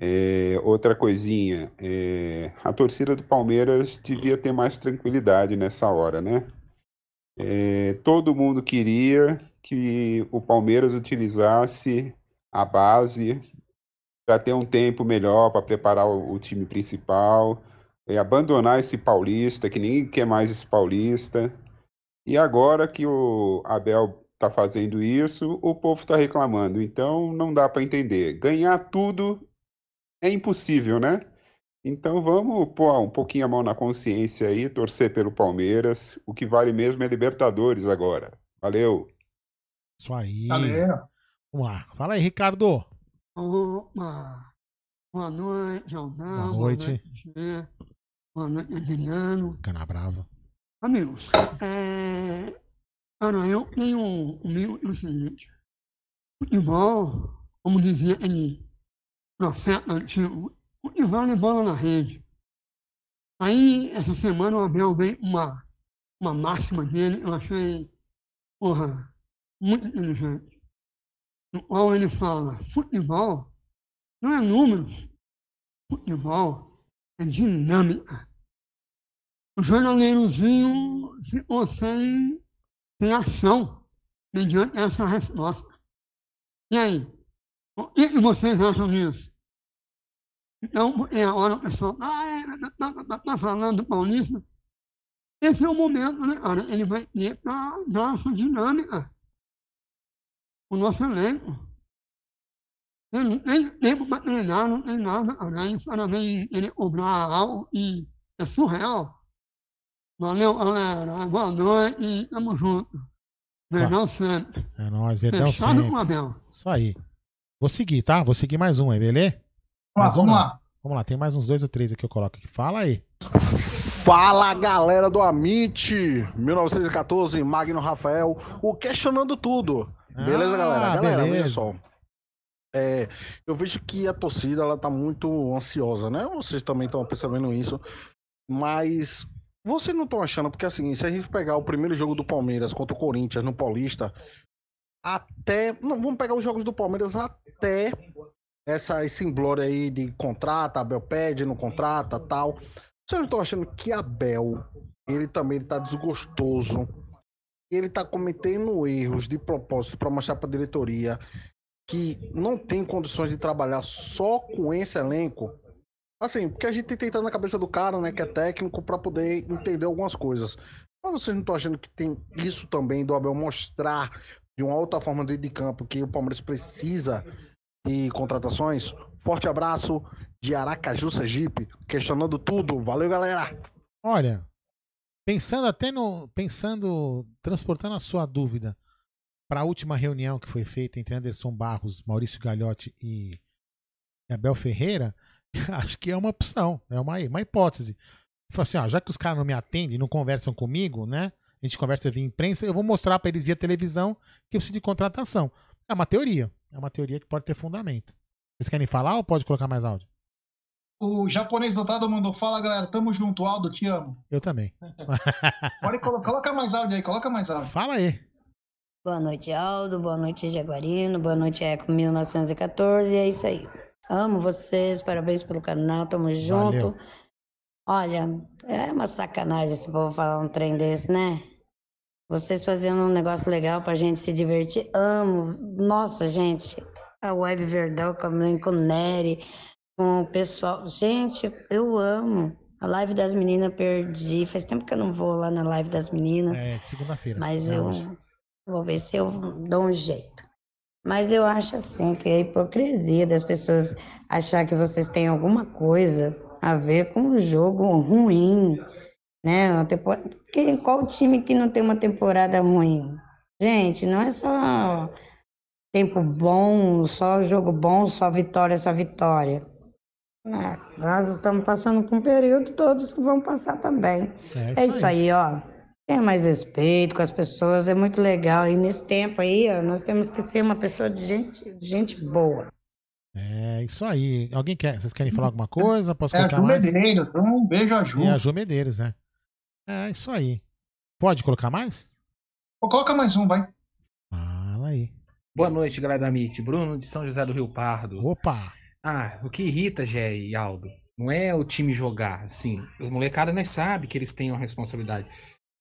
É, outra coisinha, é, a torcida do Palmeiras devia ter mais tranquilidade nessa hora, né? É, todo mundo queria que o Palmeiras utilizasse a base para ter um tempo melhor para preparar o, time principal, e abandonar esse paulista, que ninguém quer mais esse paulista. E agora que o Abel está fazendo isso, o povo está reclamando. Então não dá para entender. Ganhar tudo é impossível, né? Então vamos pôr um pouquinho a mão na consciência aí, torcer pelo Palmeiras. O que vale mesmo é Libertadores agora. Valeu! Isso aí. Valeu. Vamos lá. Fala aí, Ricardo. Opa. Boa noite, Aldão. Boa noite. Boa noite, Adriano. Cana Brava. Amigos, é... Cara, eu tenho um, um, o seguinte. Futebol, como dizia aquele profeta antigo, futebol é bola na rede. Aí, essa semana, o Abel veio uma, uma máxima dele, eu achei, porra, muito inteligente, no qual ele fala: futebol não é números, futebol é dinâmica. O jornaleirozinho ficou sem, sem ação mediante essa resposta. E aí? O que vocês acham disso? Então, é a hora o pessoal está tá, tá, tá falando do Paulista. Esse é o momento, né, cara? Ele vai ter para dar essa dinâmica. O nosso elenco. Ele não tem tempo para treinar, não tem nada, cara. Aí o cara vem ele cobrar algo e é surreal. Valeu, galera. Boa noite. Tamo junto. Verdão sempre. É nóis, Verdão Fechado sempre. com o Abel. Isso aí. Vou seguir, tá? Vou seguir mais um aí, beleza? Vamos lá, vamos não. lá. Vamos lá, tem mais uns dois ou três aqui que eu coloco aqui. Fala aí. Fala galera do Amit 1914, Magno Rafael, o questionando tudo. Beleza, Ah, galera? Galera, beleza. veja só. É, eu vejo que a torcida ela tá muito ansiosa, né? Vocês também estão percebendo isso. Mas vocês não estão achando, porque assim, se a gente pegar o primeiro jogo do Palmeiras contra o Corinthians no Paulista, até. Não, vamos pegar os jogos do Palmeiras até essa, esse aí de contrata, Abel pede, não contrata, tal. Vocês não estão achando que Abel, ele também tá desgostoso. Ele tá cometendo erros de propósito para mostrar para a diretoria que não tem condições de trabalhar só com esse elenco. Assim, porque a gente tenta na cabeça do cara, né, que é técnico, para poder entender algumas coisas. Mas vocês não estão achando que tem isso também do Abel mostrar de uma outra forma dentro de campo que o Palmeiras precisa de contratações? Forte abraço de Aracaju, Sergipe, questionando tudo. Valeu, galera! Olha, pensando até no. Pensando. Transportando a sua dúvida para a última reunião que foi feita entre Anderson Barros, Maurício Gagliotti e Abel Ferreira, acho que é uma opção, é uma, uma hipótese. Falou assim: ó, já que os caras não me atendem, não conversam comigo, né? A gente conversa via imprensa, eu vou mostrar para eles via televisão que eu preciso de contratação. É uma teoria. É uma teoria que pode ter fundamento. Vocês querem falar ou pode colocar mais áudio? O japonês dotado mandou, fala galera, tamo junto, Aldo, te amo. Eu também. Pode colo- coloca mais áudio aí, coloca mais áudio. Fala aí. Boa noite, Aldo. Boa noite, Jaguarino. Boa noite, Eco 1914. É isso aí. Amo vocês. Parabéns pelo canal. Tamo junto. Valeu. Olha, é uma sacanagem esse povo falar um trem desse, né? Vocês fazendo um negócio legal pra gente se divertir. Amo. Nossa, gente. A Web Verdão com com o Nery, com o pessoal. Gente, eu amo. A live das meninas perdi. Faz tempo que eu não vou lá na live das meninas. É, de segunda-feira. Mas É eu hoje. vou ver se eu dou um jeito. Mas eu acho assim que é hipocrisia das pessoas achar que vocês têm alguma coisa a ver com um jogo ruim, né? Uma tempo- Quem- Qual time que não tem uma temporada ruim? Gente, não é só tempo bom, só jogo bom, só vitória, só vitória. Ah, nós estamos passando por um período, todos que vão passar também. É É isso isso aí, ó. Tenha mais respeito com as pessoas, é muito legal. E nesse tempo aí, ó, nós temos que ser uma pessoa de gente, de gente boa. É isso aí. Alguém quer? Vocês querem falar alguma coisa? Posso É a colocar Ju mais? Medeiros, então um beijo a Ju. E a Ju Medeiros, né? É isso aí. Pode colocar mais? Coloca mais um, vai. Fala aí. Boa noite, galera da MIT. Bruno de São José do Rio Pardo. Opa! Ah, o que irrita, Gé e Aldo, não é o time jogar, assim. Os molecadas nós sabem que eles têm uma responsabilidade.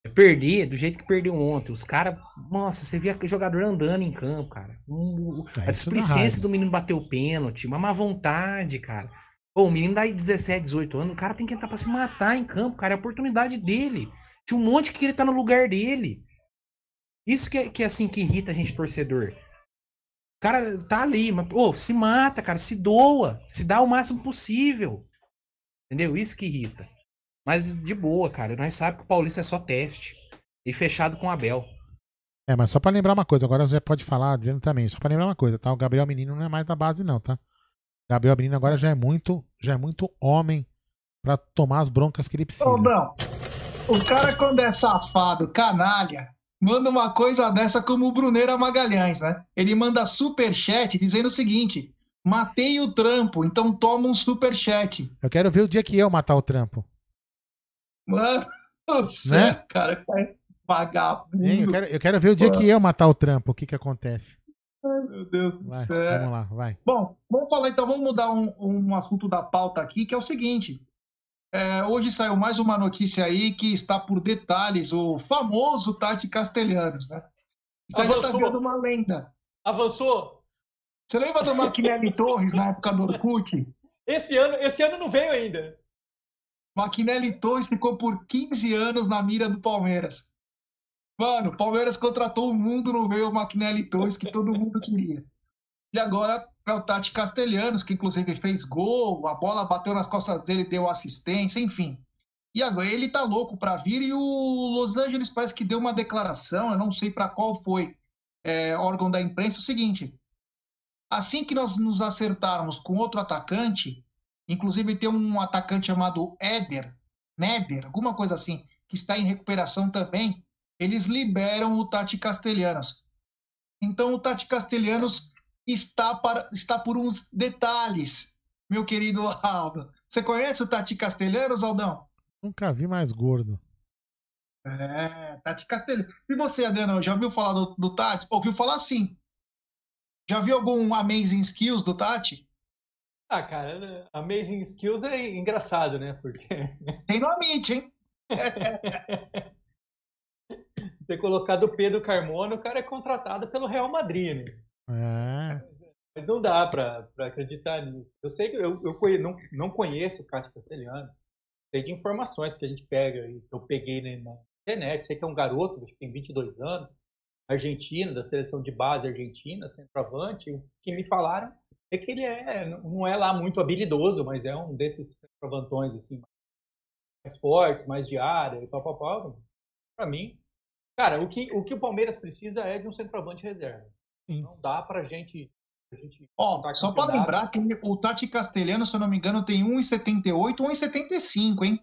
É perder do jeito que perdeu ontem. Os caras. Nossa, você via jogador andando em campo, cara. Um- É, a displicência do menino bater o pênalti, uma má vontade, cara. Pô, o menino daí 17, 18 anos, o cara tem que entrar pra se matar em campo, cara. É a oportunidade dele. Tinha um monte que queria estar no lugar dele. Isso que é, que é assim que irrita a gente, torcedor. O cara tá ali, mas, pô, se mata, cara, se doa, se dá o máximo possível. Entendeu? Isso que irrita. Mas de boa, cara, nós sabemos que o Paulista é só teste. E fechado com o Abel. É, mas só pra lembrar uma coisa, agora Zé pode falar, Adriano também. Só pra lembrar uma coisa, tá? O Gabriel Menino não é mais da base, não, tá? O Gabriel Menino agora já é muito, já é muito homem pra tomar as broncas que ele precisa. Ô, não. O cara, quando é safado, canalha, manda uma coisa dessa como o Bruneira Magalhães, né? Ele manda superchat dizendo o seguinte: matei o trampo, então toma um superchat. Eu quero ver o dia que eu matar o trampo. Mano, você, Né? cara, vagabundo. Hein? Eu, quero, eu quero ver o dia que eu matar o trampo, o que que acontece. Ai, meu Deus do Vai, céu. vamos lá, vai. Bom, vamos falar então, vamos mudar um, um assunto da pauta aqui, que é o seguinte. É, hoje saiu mais uma notícia aí que está por detalhes, o famoso Tati Castelhanos, né? Isso aí já tá Avançou. virando uma lenda. Avançou? Você lembra do Maquinelli Torres na época do Orkut? Esse ano, esse ano não veio ainda. Maquinelli Torres ficou por 15 anos na mira do Palmeiras. Mano, o Palmeiras contratou o mundo, não veio o Maquinelli Torres que todo mundo queria. E agora é o Tati Castelhanos, que inclusive fez gol, a bola bateu nas costas dele, deu assistência, enfim. E agora ele tá louco para vir e o Los Angeles parece que deu uma declaração, eu não sei para qual foi é, órgão da imprensa, é o seguinte: assim que nós nos acertarmos com outro atacante, inclusive tem um atacante chamado Éder, Néder, alguma coisa assim, que está em recuperação também, eles liberam o Tati Castelhanos. Então o Tati Castelhanos está, para, está por uns detalhes, meu querido Aldo. Você conhece o Tati Castelhanos, Aldão? Nunca vi mais gordo. É, Tati Castelhanos. E você, Adriano, já ouviu falar do, do Tati? Ouviu falar sim. Já viu algum Amazing Skills do Tati? Ah, cara, Amazing Skills é engraçado, né? Porque Tem no Amit, hein? ter colocado o Pedro Carmona, o cara é contratado pelo Real Madrid, né? É. Mas não dá pra acreditar nisso. Eu sei que eu, eu conhe- não, não conheço o Cássio Castelhano. Sei de informações que a gente pega, que eu peguei na internet. Sei que é um garoto, acho que tem 22 anos, argentino, da seleção de base argentina, centroavante. O que me falaram é que ele é, não é lá muito habilidoso, mas é um desses centroavantões assim, mais fortes, mais de área e papapá. Pra mim, cara, o que, o que o Palmeiras precisa é de um centroavante reserva. Não dá pra gente. Pra gente Ó, só para lembrar que o Tati Castelhano, se eu não me engano, tem 1,78, 1,75, hein?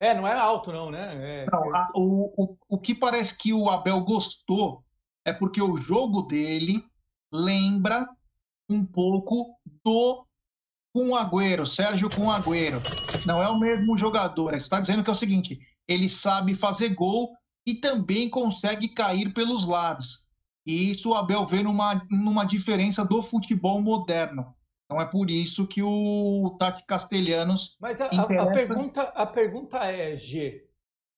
É, não é alto, não, né? É, Não, a- o, o, o que parece que o Abel gostou é porque o jogo dele lembra um pouco do com Agüero, Sérgio com Agüero. Não é o mesmo jogador. Isso está dizendo que é o seguinte: ele sabe fazer gol e também consegue cair pelos lados. E isso o Abel vê numa, numa diferença do futebol moderno. Então é por isso que o Tati Castelhanos Mas a, a- pergunta, a pergunta é, G.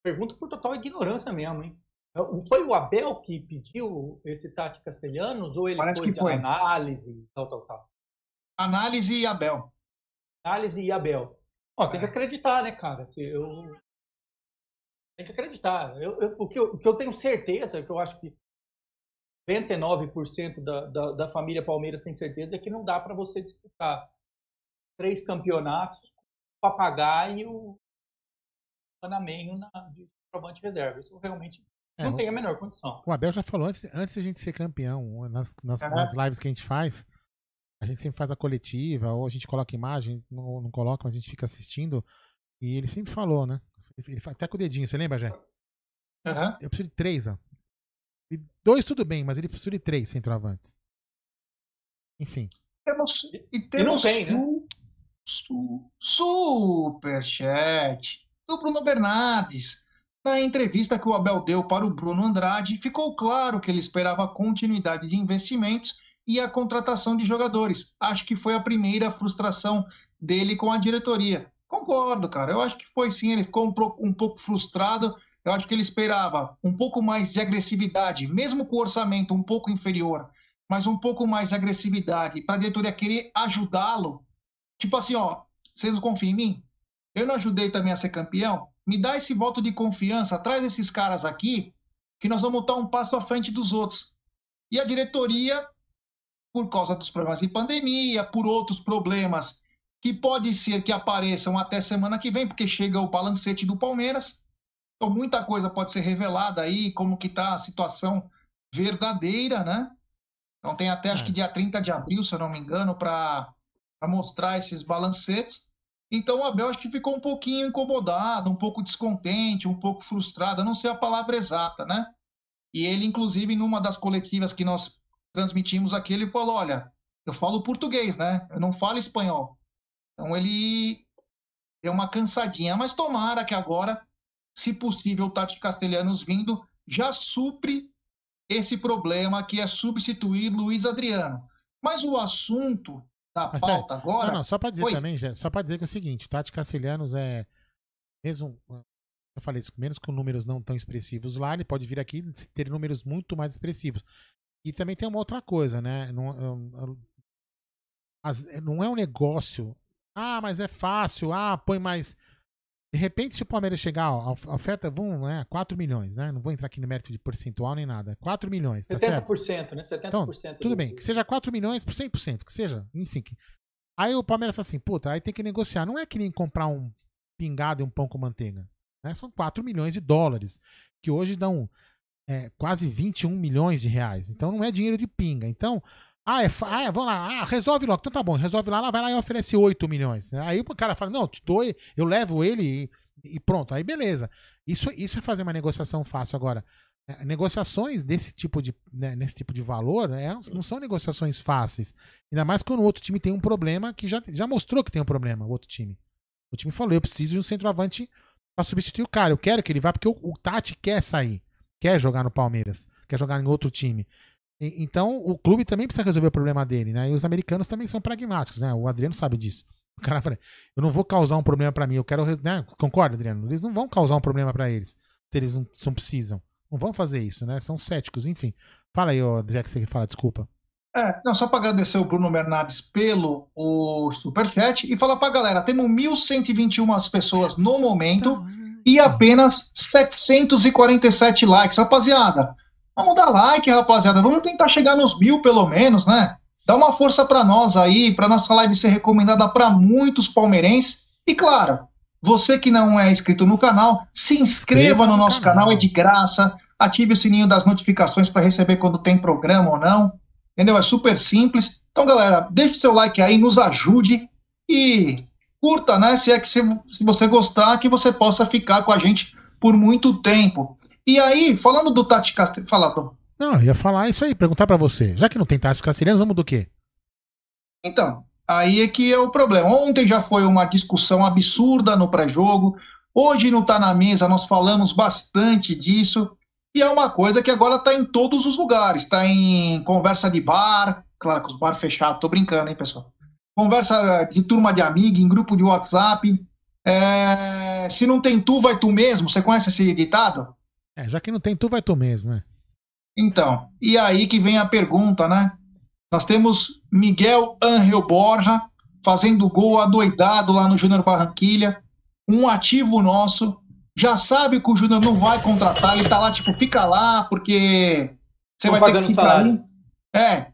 Pergunta por total ignorância mesmo, hein? Foi o Abel que pediu esse Tati Castelhanos ou ele Parece foi que de foi. análise tal, tal, tal? Análise e Abel. Análise e Abel. Ó, É. tem que acreditar, né, cara? Se eu... Tem que acreditar. Eu, eu- o, que eu, o que eu tenho certeza, que eu acho que 99% da, da, da família Palmeiras tem certeza, é que não dá para você disputar três campeonatos com o papagaio Panamenho na de centroavante reserva. Isso realmente É, não o- tem a menor condição. O Abel já falou antes, antes da gente ser campeão, nas, nas, nas lives que a gente faz, a gente sempre faz a coletiva, ou a gente coloca imagem, não, não coloca, mas a gente fica assistindo. E ele sempre falou, né? Ele fa- até com o dedinho, você lembra, Jé? Eu preciso de três, ó. E dois tudo bem, mas ele precisa de três centroavantes. Enfim. Temos, e temos tem, né? su, su, superchat do Bruno Bernardes. Na entrevista que o Abel deu para o Bruno Andrade, ficou claro que ele esperava continuidade de investimentos e a contratação de jogadores. Acho que foi a primeira frustração dele com a diretoria. Concordo, cara. Eu acho que foi sim. Ele ficou um, um pouco frustrado. Eu acho que ele esperava um pouco mais de agressividade, mesmo com o orçamento um pouco inferior, mas um pouco mais de agressividade para a diretoria querer ajudá-lo. Tipo assim, ó, vocês não confiam em mim? Eu não ajudei também a ser campeão? Me dá esse voto de confiança, traz esses caras aqui, que nós vamos estar um passo à frente dos outros. E a diretoria, por causa dos problemas de pandemia, por outros problemas que pode ser que apareçam até semana que vem, porque chega o balancete do Palmeiras. Então muita coisa pode ser revelada aí, como que está a situação verdadeira, né? Então tem até acho que dia 30 de abril, se eu não me engano, para mostrar esses balancetes. Então o Abel acho que ficou um pouquinho incomodado, um pouco descontente, um pouco frustrado, eu não sei a palavra exata, né? E ele, inclusive, numa das coletivas que nós transmitimos aqui, ele falou: olha, eu falo português, né? Eu não falo espanhol. Então ele deu uma cansadinha, mas tomara que agora, se possível, o Tati Castelhanos vindo já supre esse problema que é substituir Luiz Adriano. Mas o assunto da Mas pauta agora. Não, não, só pra dizer Oi. também, Jé, só pra dizer que é o seguinte, o Tati Cacilhanos é. Mesmo. Eu falei isso, menos com números não tão expressivos lá, ele pode vir aqui e ter números muito mais expressivos. E também tem uma outra coisa, né? Não, não é um negócio. Ah, mas é fácil. Ah, põe mais. De repente, se o Palmeiras chegar, ó, a of- a oferta, vamos, né? 4 milhões, né? Não vou entrar aqui no mérito de percentual nem nada. 4 milhões, tá certo? 70%, né? 70%. Então, tudo do- bem, que seja 4 milhões por 100%, que seja, enfim. que- Aí o Palmeiras fala assim, puta, aí tem que negociar. Não é que nem comprar um pingado e um pão com manteiga. Né? São 4 milhões de dólares, que hoje dão é, quase 21 milhões de reais. Então não é dinheiro de pinga. Então, ah, é, ah, vamos lá, ah, resolve logo. Então tá bom, resolve lá, lá vai lá e oferece 8 milhões. Aí o cara fala, não, te dou, eu levo ele e, e pronto. Aí beleza. Isso, isso é fazer uma negociação fácil. Agora, é, negociações desse tipo de, né, nesse tipo de valor é, não são negociações fáceis. Ainda mais quando o outro time tem um problema que já, já mostrou que tem um problema, o outro time. O time falou, eu preciso de um centroavante pra substituir o cara. Eu quero que ele vá, porque o, o Tati quer sair. Quer jogar no Palmeiras. Quer jogar em outro time. E- então, o clube também precisa resolver o problema dele, né? E os americanos também são pragmáticos, né? O Adriano sabe disso. O cara fala, eu não vou causar um problema pra mim, eu quero, né? Concorda, Adriano? Eles não vão causar um problema pra eles, se eles não, não precisam. Não vão fazer isso, né? São céticos, enfim. Fala aí, ó, Jack, você que fala, desculpa. É, não, só para agradecer o Bruno Bernardes pelo o superchat e falar pra galera, temos 1.121 pessoas no momento e apenas 747 likes. Rapaziada, vamos dar like, rapaziada. Vamos tentar chegar nos mil pelo menos, né? Dá uma força pra nós aí, pra nossa live ser recomendada pra muitos palmeirenses. E claro, você que não é inscrito no canal, se inscreva no nosso canal, é de graça. Ative o sininho das notificações para receber quando tem programa ou não. Entendeu? É super simples. Então, galera, deixe seu like aí, nos ajude e curta, né? Se é que se, se você gostar, que você possa ficar com a gente por muito tempo. E aí, falando do Tati Castelhano, fala, Dom. Não, eu ia falar isso aí, perguntar pra você. Já que não tem Tati Castelhanos, vamos do quê? Então, aí é que é o problema. Ontem já foi uma discussão absurda no pré-jogo. Hoje não tá na mesa, nós falamos bastante disso. E é uma coisa que agora tá em todos os lugares. Tá em conversa de bar, claro que os bar fechados, tô brincando, hein, pessoal. Conversa de turma de amiga, em grupo de WhatsApp. É, se não tem tu, vai tu mesmo. Você conhece esse ditado? É, já que não tem tu, vai tu mesmo, né? Então, e aí que vem a pergunta, né? Nós temos Miguel Angel Borja fazendo gol adoidado lá no Júnior Barranquilha, um ativo nosso, já sabe que o Júnior não vai contratar, ele tá lá, tipo, fica lá, porque você vai ter que ficar salário. É.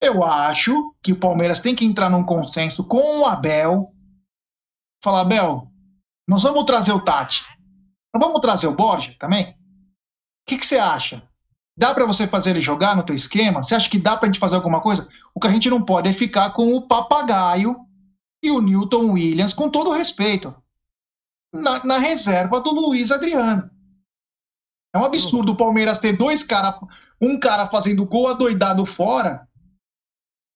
Eu acho que o Palmeiras tem que entrar num consenso com o Abel. Falar, Abel, nós vamos trazer o Tati. Nós vamos trazer o Borja também? O que, que você acha? Dá pra você fazer ele jogar no teu esquema? Você acha que dá pra gente fazer alguma coisa? O que a gente não pode é ficar com o papagaio e o Newton Williams, com todo respeito, na, na reserva do Luiz Adriano. É um absurdo o Palmeiras ter dois caras, um cara fazendo gol adoidado fora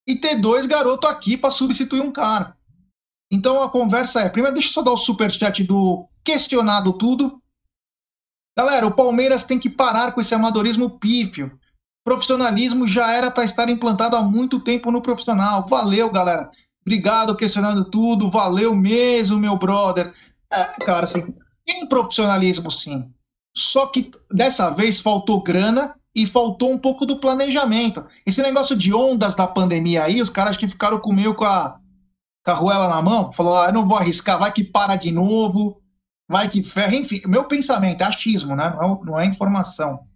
e ter dois garotos aqui pra substituir um cara. Então a conversa é, primeiro deixa eu só dar o superchat do questionado tudo. Galera, o Palmeiras tem que parar com esse amadorismo pífio. Profissionalismo já era para estar implantado há muito tempo no profissional. Valeu, galera. Obrigado questionando tudo. Valeu mesmo, meu brother. É, cara, assim, tem profissionalismo sim. Só que dessa vez faltou grana e faltou um pouco do planejamento. Esse negócio de ondas da pandemia aí, os caras que ficaram com meio com a carruela na mão, falou: ah, não vou arriscar, vai que para de novo, vai que ferra. Enfim, meu pensamento é achismo, né? Não é, não é informação.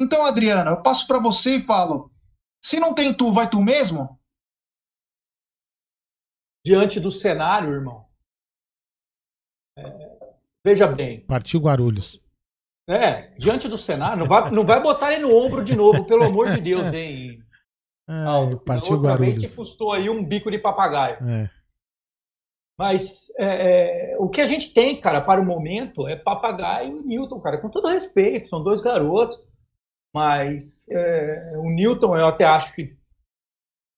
Então, Adriano, eu passo para você e falo: se não tem tu, vai tu mesmo? Diante do cenário, irmão. é, veja bem. Partiu Guarulhos. É, diante do cenário, não vai, não vai botar ele no ombro de novo, pelo amor de Deus, hein? Ai, partiu Outra vez Guarulhos. que custou aí um bico de papagaio. É. Mas é, é, o que a gente tem, cara, para o momento é Papagaio e Newton, cara, com todo respeito, são dois garotos, mas é, o Newton eu até acho que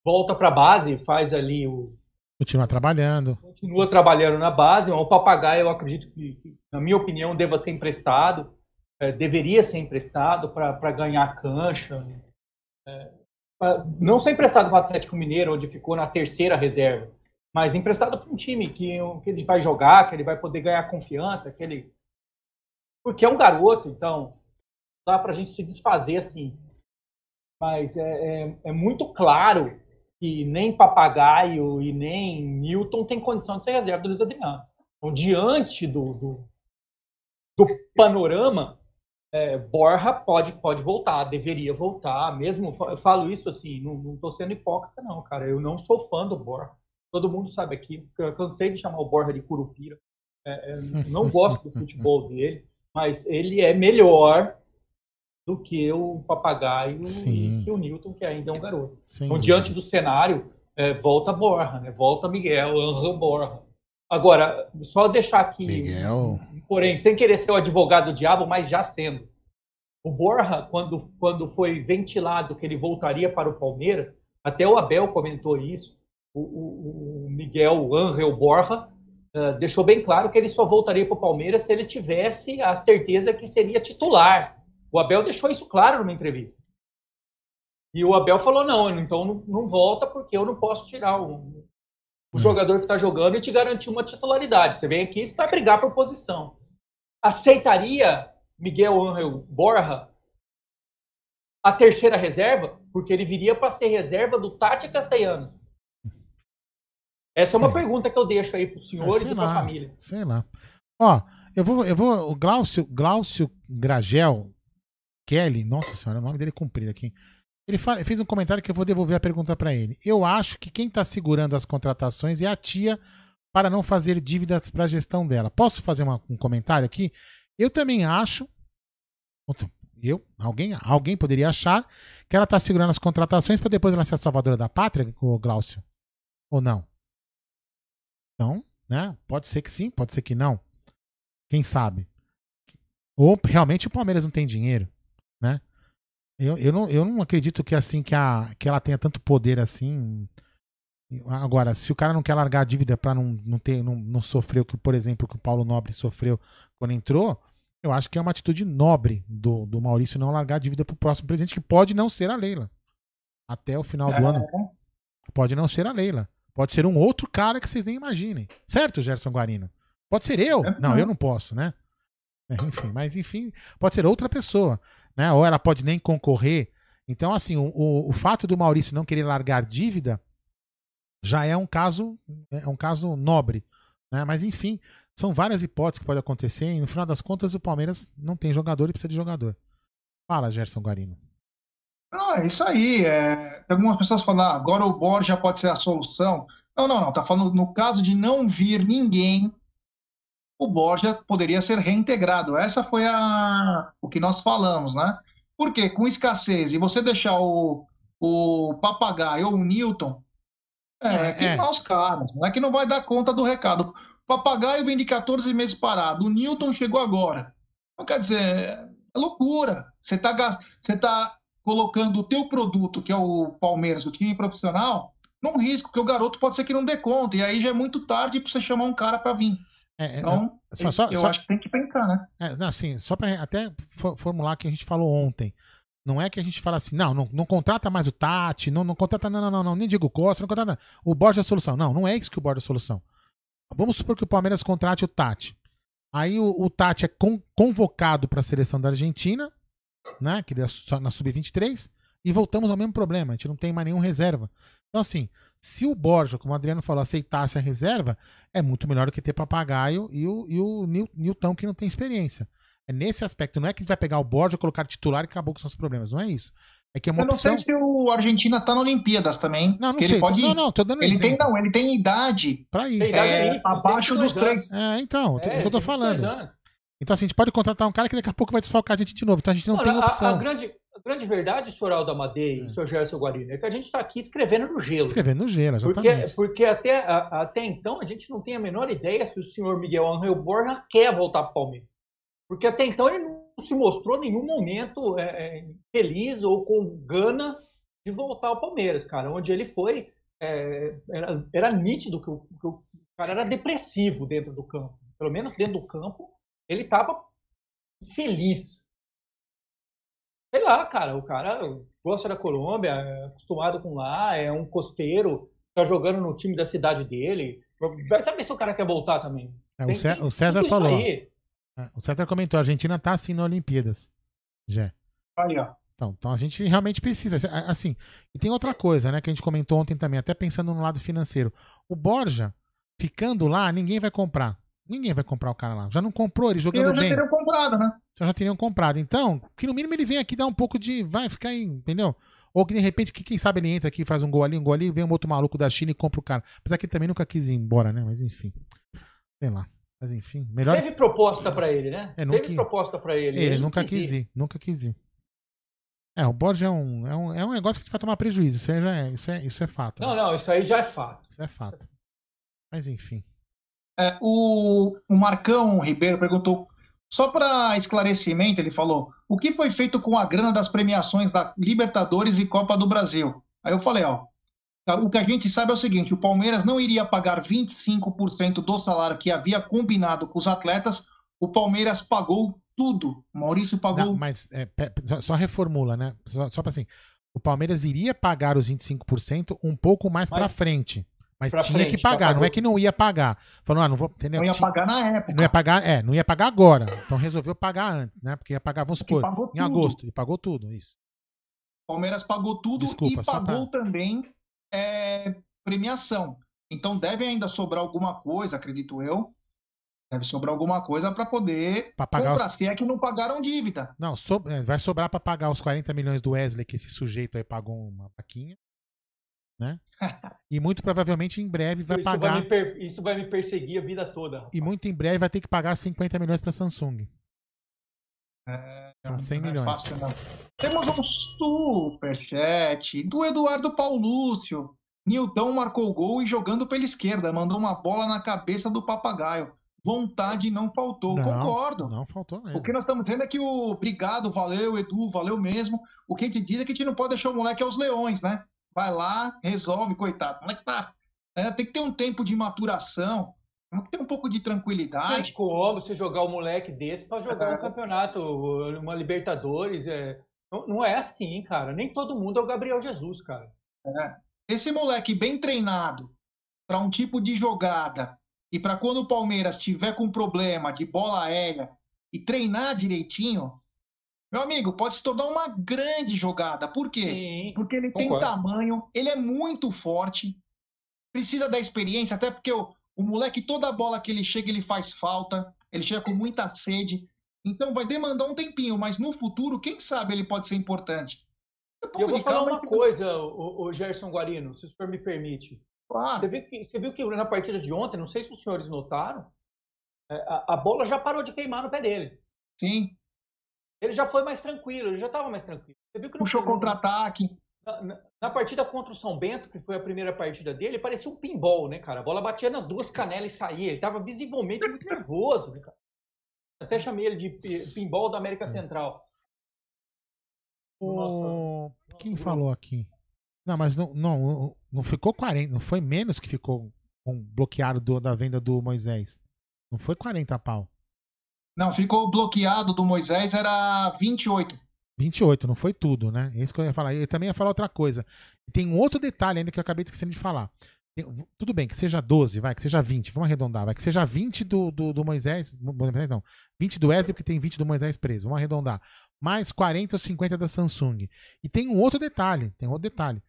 volta para a base, faz ali o. Continua trabalhando. continua trabalhando na base, o Papagaio eu acredito que, na minha opinião, deva ser emprestado. é, deveria ser emprestado para ganhar cancha. É, não ser emprestado para o Atlético Mineiro, onde ficou na terceira reserva, mas emprestado para um time que, que ele vai jogar, que ele vai poder ganhar confiança, que ele... porque é um garoto, então dá para a gente se desfazer assim. Mas é, é, é muito claro que nem Papagaio e nem Newton tem condição de ser reserva do Luiz Adriano. Então, diante do, do, do panorama, é, Borja pode, pode voltar, deveria voltar, mesmo, eu falo isso assim, não estou sendo hipócrita não, cara, eu não sou fã do Borja, todo mundo sabe aqui, eu cansei de chamar o Borja de Curupira, é, é, não gosto do futebol dele, mas ele é melhor do que o Papagaio Sim. e que o Newton, que ainda é um garoto. Sim. Então, diante do cenário, é, volta Borja, né? volta Miguel, Angel Borja. Agora, só deixar aqui, Miguel. porém, sem querer ser o advogado do diabo, mas já sendo. O Borja, quando, quando foi ventilado que ele voltaria para o Palmeiras, até o Abel comentou isso, o, o, o Miguel Angel Borja uh, deixou bem claro que ele só voltaria para o Palmeiras se ele tivesse a certeza que seria titular o Abel deixou isso claro numa entrevista. E o Abel falou: não, então não, não volta porque eu não posso tirar o, o hum. jogador que está jogando e te garantir uma titularidade. Você vem aqui para brigar por posição. Aceitaria Miguel Angel Borja a terceira reserva? Porque ele viria para ser reserva do Tati Castellano. Essa é uma pergunta que eu deixo aí para os senhores é, e para a família. Sei lá. Ó, eu vou, eu vou, o Glaucio, Glaucio Gragel Kelly, nossa senhora, o nome dele é comprido aqui. Ele fala, fez um comentário que eu vou devolver a pergunta para ele. Eu acho que quem está segurando as contratações é a tia para não fazer dívidas para a gestão dela. Posso fazer uma, um comentário aqui? Eu também acho. Eu, alguém, alguém poderia achar que ela está segurando as contratações para depois ela ser a salvadora da pátria, o Glaucio? Ou não? Então, né? Pode ser que sim, pode ser que não. Quem sabe? Ou realmente o Palmeiras não tem dinheiro né? Eu, eu, não, eu não acredito que assim que, a, que ela tenha tanto poder assim. Agora, se o cara não quer largar a dívida para não, não, ter, não, não sofrer o que, por exemplo, que o Paulo Nobre sofreu quando entrou, eu acho que é uma atitude nobre do, do Maurício não largar a dívida para o próximo presidente, que pode não ser a Leila. Até o final é. do ano. Pode não ser a Leila. Pode ser um outro cara que vocês nem imaginem. Certo, Gerson Guarino? Pode ser eu? É. Não, eu não posso, né? É, enfim, mas enfim, pode ser outra pessoa né? Ou ela pode nem concorrer. Então, assim, o, o, o fato do Maurício não querer largar dívida já é um caso é um caso nobre, né? Mas enfim, são várias hipóteses que podem acontecer e no final das contas o Palmeiras não tem jogador e precisa de jogador. Fala, Gerson Guarino. Não, é isso aí. É... Tem algumas pessoas falando, ah, agora o Borja pode ser a solução. Não, não, não. Tá falando no caso de não vir ninguém o Borja poderia ser reintegrado. Essa foi a, o que nós falamos, né? Porque com escassez e você deixar o, o papagaio ou o Newton, é, é queimar é. os caras. Não é que não vai dar conta do recado. O papagaio vem de 14 meses parado, o Newton chegou agora. Então, quer dizer, é loucura. Você está você tá colocando o teu produto, que é o Palmeiras, o time profissional, num risco, que o garoto pode ser que não dê conta. E aí já é muito tarde para você chamar um cara para vir. É, é, então, só, só, eu só, acho que tem que pensar, né? É, assim, só para até formular o que a gente falou ontem. Não é que a gente fala assim, não, não, não contrata mais o Tati, não, não contrata, não, não, não, não, nem digo Costa, não contrata o Borja é a solução. Não, não é isso que o Borja é a solução. Vamos supor que o Palmeiras contrate o Tati. Aí o, o Tati é con, convocado para a seleção da Argentina, né? Que ele é na Sub-23, e voltamos ao mesmo problema. A gente não tem mais nenhum reserva. Então, assim, se o Borja, como o Adriano falou, aceitasse a reserva, é muito melhor do que ter papagaio e o, e o Newton que não tem experiência. É nesse aspecto. Não é que vai pegar o Borja, colocar titular e acabou com seus problemas. Não é isso. É que é uma Eu não opção... sei se o Argentina tá na Olimpíadas também. Não, não sei. Ele pode Não, não, tô dando ele exemplo. tem Não, ele tem idade. Pra ir. É, aí, abaixo dos três. É, então, é, é o que eu tô falando. Então, assim, a gente pode contratar um cara que daqui a pouco vai desfalcar a gente de novo. Então a gente não Olha, tem opção. A, a, grande, a grande verdade, senhor Aldo Amadei é. senhor Gerson Guarino, é que a gente está aqui escrevendo no gelo. Escrevendo no gelo, exatamente. Porque, porque até, a, até então a gente não tem a menor ideia se o senhor Miguel Angel Borja quer voltar para o Palmeiras. Porque até então ele não se mostrou em nenhum momento é, é, feliz ou com gana de voltar ao Palmeiras, cara. Onde ele foi, é, era, era nítido que o, que o cara era depressivo dentro do campo. Pelo menos dentro do campo, ele estava feliz Sei lá, cara, o cara gosta da Colômbia, é acostumado com lá, é um costeiro, tá jogando no time da cidade dele. Vai saber se o cara quer voltar também. É, o, Cé- que- o César falou. aí. É, O César comentou, a Argentina tá assim na Olimpíadas. Já. Aí, ó. Então, então a gente realmente precisa. Assim, e tem outra coisa, né, que a gente comentou ontem também, até pensando no lado financeiro. O Borja, ficando lá, ninguém vai comprar. Ninguém vai comprar o cara lá. Já não comprou ele Sim, jogando eu já bem. teria comprado, né? Já, já teriam comprado. Então, que no mínimo ele vem aqui dar um pouco de. Vai ficar aí, entendeu? Ou que de repente, que, quem sabe ele entra aqui, faz um gol ali, um gol ali, vem um outro maluco da China e compra o cara. Apesar que ele também nunca quis ir embora, né? Mas enfim. Sei lá. Mas enfim. Melhor. Teve proposta pra ele, né? É, nunca- Teve proposta pra ele. Ele, nunca quis ir. Nunca quis ir. É, o Borja é um, é um, é um negócio que te vai tomar prejuízo. Isso, aí já é, isso, é, isso é fato. Não, não, isso aí já é fato. Isso é fato. Mas enfim. É, o, o Marcão Ribeiro perguntou, só para esclarecimento, ele falou: o que foi feito com a grana das premiações da Libertadores e Copa do Brasil? Aí eu falei: ó, o que a gente sabe é o seguinte: o Palmeiras não iria pagar 25% do salário que havia combinado com os atletas, o Palmeiras pagou tudo. O Maurício pagou. Não, mas é, só, só reformula, né? Só, só pra assim. O Palmeiras iria pagar os 25% um pouco mais pra Mas- frente. Mas Pra tinha frente, que pagar, não é que não ia pagar. Falou, ah, não vou. Entendeu? Não ia pagar na época. Não ia pagar, é, não ia pagar agora. Então resolveu pagar antes, né? Porque ia pagar, vamos Porque supor, em tudo. agosto. E pagou tudo, isso. O Palmeiras pagou tudo Desculpa, e pagou também é, premiação. Então deve ainda sobrar alguma coisa, acredito eu. Deve sobrar alguma coisa para poder Pra pagar comprar. os- Se é que não pagaram dívida. Não, so- é, vai sobrar pra pagar os 40 milhões do Wesley, que esse sujeito aí pagou uma vaquinha. Né? E muito provavelmente em breve vai isso, pagar. vai per- isso vai me perseguir a vida toda. E muito em breve vai ter que pagar 50 milhões pra Samsung. São 100 não é milhões. fácil, não. Temos um superchat do Eduardo Paulúcio. Nilton marcou gol e jogando pela esquerda, mandou uma bola na cabeça do papagaio. Vontade não faltou. Não, Concordo. Não faltou mesmo. O que nós estamos dizendo é que o obrigado, valeu, Edu, valeu mesmo. O que a gente diz é que a gente não pode deixar o moleque aos leões, né? Vai lá, resolve, coitado. O moleque tá. é, tem que ter um tempo de maturação, tem que ter um pouco de Tem tranquilidade. como você jogar um moleque desse pra jogar É. um campeonato, uma Libertadores. É... Não, não é assim, cara. Nem todo mundo é o Gabriel Jesus, cara. É. Esse moleque bem treinado para um tipo de jogada e para quando o Palmeiras tiver com problema de bola aérea e treinar direitinho, meu amigo, pode se tornar uma grande jogada. Por quê? Porque ele tem concordo. tamanho, ele é muito forte, precisa da experiência, até porque o, o moleque, toda bola que ele chega, ele faz falta, ele chega com muita sede. Então vai demandar um tempinho, mas no futuro, quem sabe ele pode ser importante. Um E eu vou falar calma uma coisa, o, o Gerson Guarino, se o senhor me permite. Claro. Você viu, que, você viu que na partida de ontem, não sei se os senhores notaram, é, a, a bola já parou de queimar no pé dele. Sim. Ele já foi mais tranquilo, ele já estava mais tranquilo. Você viu que Puxou contra-ataque. Na, na- na partida contra o São Bento, que foi a primeira partida dele, parecia um pinball, né, cara? A bola batia nas duas canelas e saía. Ele tava visivelmente muito nervoso, né, cara? Até chamei ele de pi- pinball da América Central. O... Quem falou aqui? Não, mas não, não, não ficou 40, não foi menos que ficou com bloqueado do- da venda do Moisés. Não foi 40 pau. Não, ficou bloqueado do Moisés, era 28. 28, não foi tudo, né? É isso que eu ia falar. Eu também ia falar outra coisa. E tem um outro detalhe ainda que eu acabei esquecendo de falar. Tem- tudo bem, que seja 12, vai, que seja 20, vamos arredondar, vai, que seja 20 do, do, do Moisés, não, 20 do Wesley, porque tem 20 do Moisés preso, vamos arredondar, mais 40 ou 50 da Samsung. E tem um outro detalhe, tem um outro detalhe.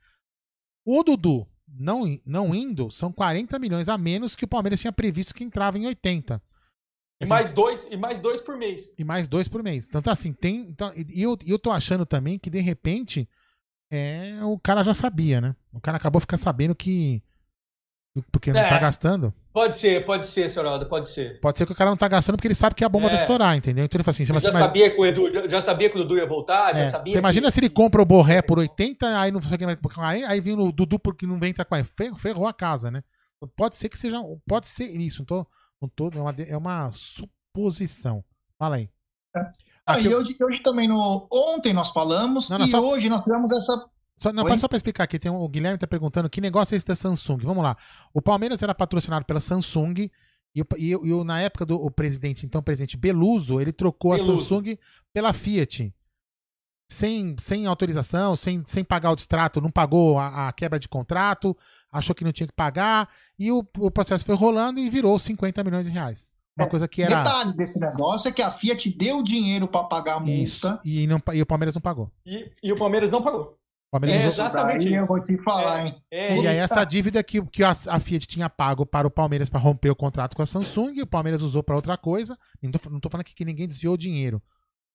O Dudu não, não indo, são 40 milhões a menos que o Palmeiras tinha previsto que entrava em 80. E Assim, mais dois, e mais dois por mês. e mais dois por mês. Então, tá assim, tem. Então, e eu, eu tô achando também que, de repente, é, o cara já sabia, né? O cara acabou ficando sabendo que. Porque não É. tá gastando. Pode ser, pode ser, senhor Aldo, pode ser. Pode ser que o cara não tá gastando porque ele sabe que a bomba É. vai estourar, entendeu? Então ele fala assim: você já, mas- sabia que o Edu, já- já sabia que o Dudu ia voltar, já é, sabia. você imagina que- se ele compra o Borré por 80, aí não sei o. Aí, aí vem o Dudu porque não vem entrar com ele. Fer- Ferrou a casa, né? Pode ser que seja. Pode ser isso. Não Não tô é, uma, é uma suposição. Fala aí. Ah, Aqui e eu- hoje, hoje também, no, ontem nós falamos, Não, não, e só- hoje nós tivemos essa. Só, não, só pra explicar aqui, tem um- o Guilherme tá perguntando que negócio é esse da Samsung. Vamos lá. O Palmeiras era patrocinado pela Samsung e, o- e, o- e o- na época do o presidente, então presidente Beluso, ele trocou a Beluso. Samsung pela Fiat. sem, sem autorização, sem, sem pagar o distrato, não pagou a, a quebra de contrato, achou que não tinha que pagar, e o, o processo foi rolando e virou 50 milhões de reais. Uma É, coisa que era. Detalhe desse negócio é que a Fiat deu dinheiro pra pagar a multa. Isso, e, não, e o Palmeiras não pagou. E, e o Palmeiras não pagou. O Palmeiras É exatamente isso. eu vou te falar, É, hein? é, E aí essa dívida que, que a, a Fiat tinha pago para o Palmeiras para romper o contrato com a Samsung, o Palmeiras usou para outra coisa. Não tô, não tô falando aqui que ninguém desviou o dinheiro.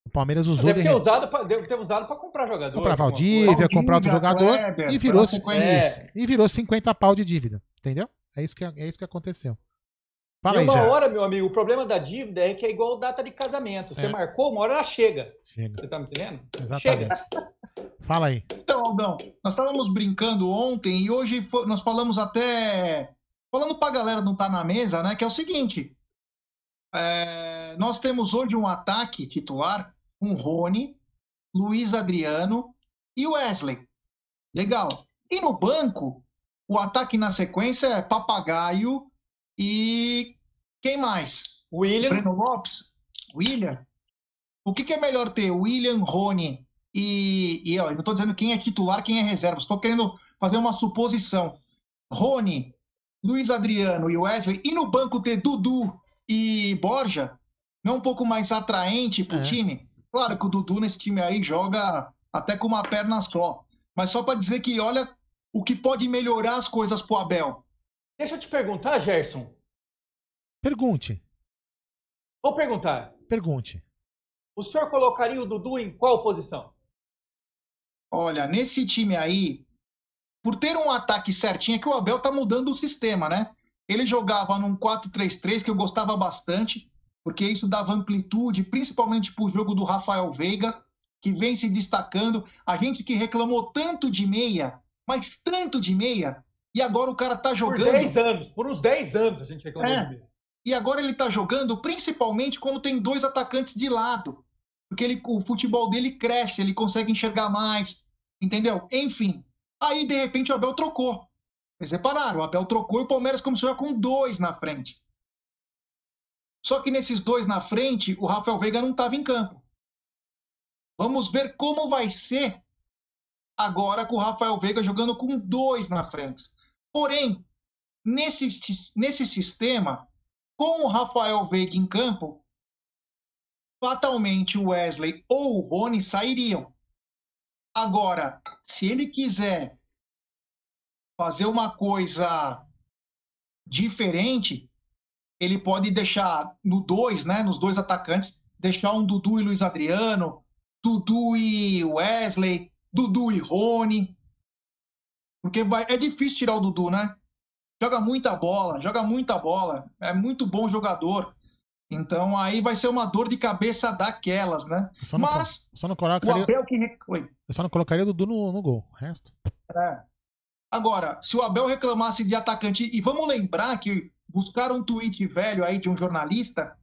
O Palmeiras usou Deve de ter usado pra, deve ter usado pra comprar jogador. comprar Valdívia, coisa. comprar outro jogador Kleber, e virou, isso, e virou 50 pau de dívida. Entendeu? É isso que, é isso que aconteceu. Fala e aí, uma já. hora, meu amigo, o problema da dívida é que é igual data de casamento. Você É. marcou, uma hora ela chega. Chega. Você tá me entendendo? Exatamente. Fala aí. Então, Aldão, nós estávamos brincando ontem e hoje fo- nós falamos até. Falando pra galera não estar na mesa, né? Que é o seguinte: é, nós temos hoje um ataque titular com Rony, Luiz Adriano e Wesley. Legal. E no banco, o ataque na sequência é Papagaio e. Quem mais? William. Breno Lopes? William? O que, que é melhor ter? William, Rony e. e ó, eu não estou dizendo quem é titular, quem é reserva. Estou querendo fazer uma suposição. Rony, Luiz Adriano e Wesley. E no banco ter Dudu e Borja? Não é um pouco mais atraente pro É. time? Claro que o Dudu nesse time aí joga até com uma perna só. Mas só para dizer que olha o que pode melhorar as coisas pro Abel. Deixa eu te perguntar, Gerson. Pergunte. Vou perguntar. Pergunte. O senhor colocaria o Dudu em qual posição? Olha, nesse time aí, por ter um ataque certinho, é que o Abel tá mudando o sistema, né? Ele jogava num 4-3-3 que eu gostava bastante, porque isso dava amplitude, principalmente pro jogo do Rafael Veiga, que vem se destacando. A gente que reclamou tanto de meia, mas tanto de meia, e agora o cara tá Por jogando. 10 anos. Por uns 10 anos a gente reclamou É. de mim. E agora ele tá jogando principalmente quando tem dois atacantes de lado. Porque ele, o futebol dele cresce, ele consegue enxergar mais. Entendeu? Enfim. Aí, de repente, o Abel trocou. Vocês repararam, o Abel trocou e o Palmeiras começou a jogar com dois na frente. Só que nesses dois na frente, o Rafael Veiga não estava em campo. Vamos ver como vai ser agora com o Rafael Veiga jogando com dois na frente. Porém, nesse, nesse sistema, com o Rafael Veiga em campo, fatalmente o Wesley ou o Rony sairiam. Agora, se ele quiser fazer uma coisa diferente, ele pode deixar no dois, né, nos dois atacantes, deixar um Dudu e Luiz Adriano, Dudu e Wesley, Dudu e Rony. Porque vai, é difícil tirar o Dudu, né? Joga muita bola, joga muita bola, é muito bom jogador. Então aí vai ser uma dor de cabeça daquelas, né? Eu só Mas só não o colocaria, Abel que. eu só não colocaria o Dudu no, no gol. O resto. É. Agora, se o Abel reclamasse de atacante, e vamos lembrar que buscaram um tweet velho aí de um jornalista,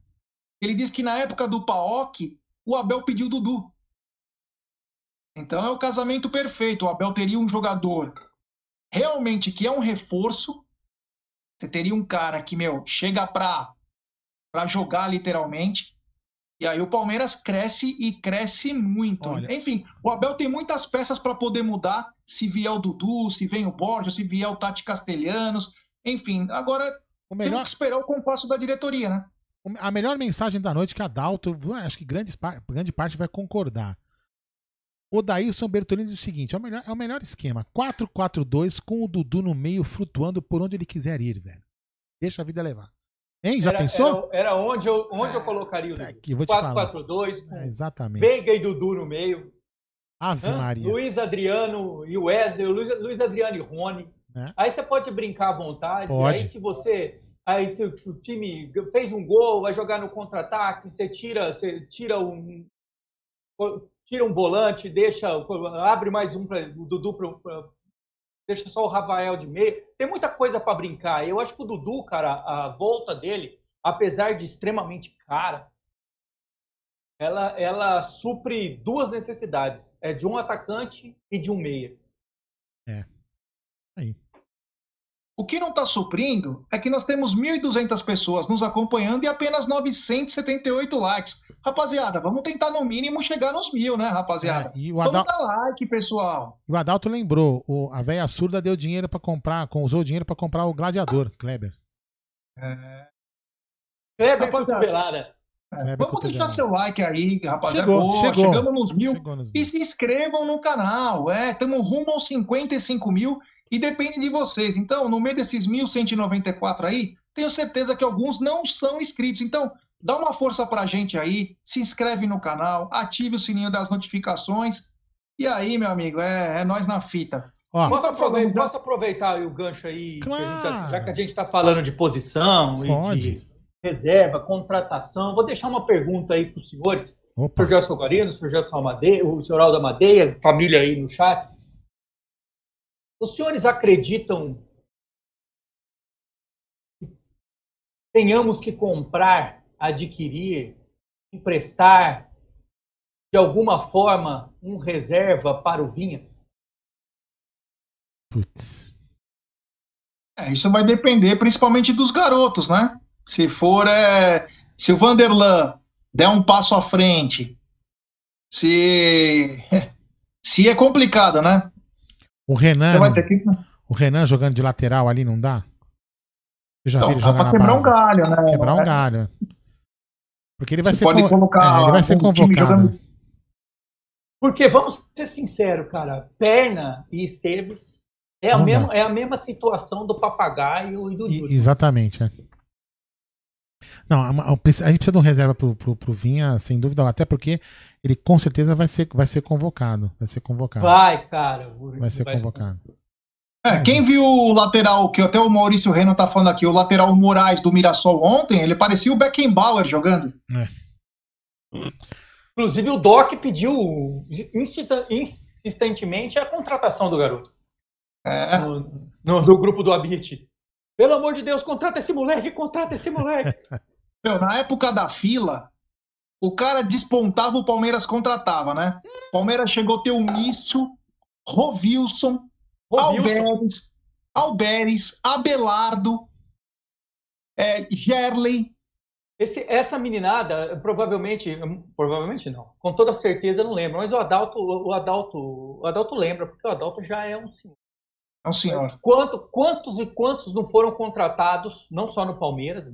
ele disse que na época do Paok, o Abel pediu Dudu. Então é o casamento perfeito. O Abel teria um jogador realmente que é um reforço. Você teria um cara que, meu, chega pra, pra jogar literalmente. E aí o Palmeiras cresce e cresce muito. Olha. Enfim, o Abel tem muitas peças para poder mudar. Se vier o Dudu, se vem o Borja, se vier o Tati Castelhanos. Enfim, agora O temos melhor, que esperar o compasso da diretoria, né? a melhor mensagem da noite que a Dalto, acho que grande, grande parte vai concordar. O Daílson Bertolini diz o seguinte: é o melhor, é o melhor esquema. 4-4-2 com o Dudu no meio flutuando por onde ele quiser ir, velho. Deixa a vida levar. Hein? Já era, pensou? Era, era onde, eu, onde eu colocaria o Dudu. aqui, vou te falar. 4-4-2, com É, exatamente. Veiga e Dudu no meio. Ave Hã? Maria. Luiz Adriano e Wesley, Luiz, Luiz Adriano e Rony. É. Aí você pode brincar à vontade. Pode. Aí se você. Aí o time fez um gol, vai jogar no contra-ataque, você tira, você tira um. Tira um volante, deixa. Abre mais um para o Dudu pra- deixa só o Rafael de meio. Tem muita coisa para brincar. Eu acho que o Dudu, cara, a volta dele, apesar de extremamente cara, ela, ela supre duas necessidades. É de um atacante e de um meia. É. Aí. O que não está suprindo é que nós temos 1.200 pessoas nos acompanhando e apenas 978 likes. Rapaziada, vamos tentar no mínimo chegar nos mil, né, rapaziada? É, e o Vamos Adal- dar like, pessoal. E o Adalto lembrou, o, a velha surda deu dinheiro pra comprar, com- usou dinheiro pra comprar o gladiador, Kleber. Kleber Rapaziada. Cotovelada. Kleber Vamos deixar seu like aí, rapaziada. Chegou, Boa, chegou. Chegamos nos mil. Chegou nos E se inscrevam no canal. É, estamos rumo aos 55 mil e depende de vocês. Então, no meio desses 1.194 aí, tenho certeza que alguns não são inscritos. Então, dá uma força pra gente aí, se inscreve no canal, ative o sininho das notificações. E aí, meu amigo, é, é nós na fita. Ó, Posso, aproveitar, posso aproveitar o gancho aí? que a gente já- Claro. já que a gente está falando de posição e Pode. de reserva, contratação, vou deixar uma pergunta aí para os senhores. O Opa. senhor Gelson Guarino, o senhor Gelson Amadeia, o senhor Aldo Amadeia, família aí no chat. Os senhores acreditam que tenhamos que comprar, adquirir, emprestar, de alguma forma, um reserva para o Vinha? Putz. É, isso vai depender principalmente dos garotos, né? Se for, é, se o Vanderlan der um passo à frente, se se é complicado, né? O Renan, Você vai não- ter que o Renan jogando de lateral ali não dá? Você já Então, viu ele dá jogar pra na quebrar base? um galho, né? Quebrar um É. galho. Porque ele vai Você ser pode con- colocar é, ele vai ser convocado. jogando- Porque vamos ser sinceros, cara, Perna e Esteves é a, dá. mesma, é a mesma situação do papagaio e do Yuri. Exatamente, é. Não, a, a- a gente precisa de um reserva pro, pro, pro Vinha, sem dúvida, até porque ele com certeza vai ser, vai ser convocado. Vai ser convocado. Vai, cara. Vai ser convocado. É, quem viu o lateral, que até o Maurício Reno tá falando aqui, o lateral Moraes do Mirassol ontem, ele parecia o Beckenbauer jogando. Inclusive, o Doc pediu insistentemente a contratação do garoto. É. No, no- no grupo do Abit. Pelo amor de Deus, contrata esse moleque, contrata esse moleque. Meu, na época da fila, o cara despontava, o Palmeiras contratava, né? Palmeiras chegou a ter o Nício, Rovilson, Alberes, Alberes, Abelardo, é, Gerley. Esse- essa meninada, provavelmente, provavelmente não, com toda certeza não lembra, mas o Adalto, o Adalto, o Adalto lembra, porque o Adalto já é um senhor. É um senhor. Quanto, quantos e quantos não foram contratados, não só no Palmeiras,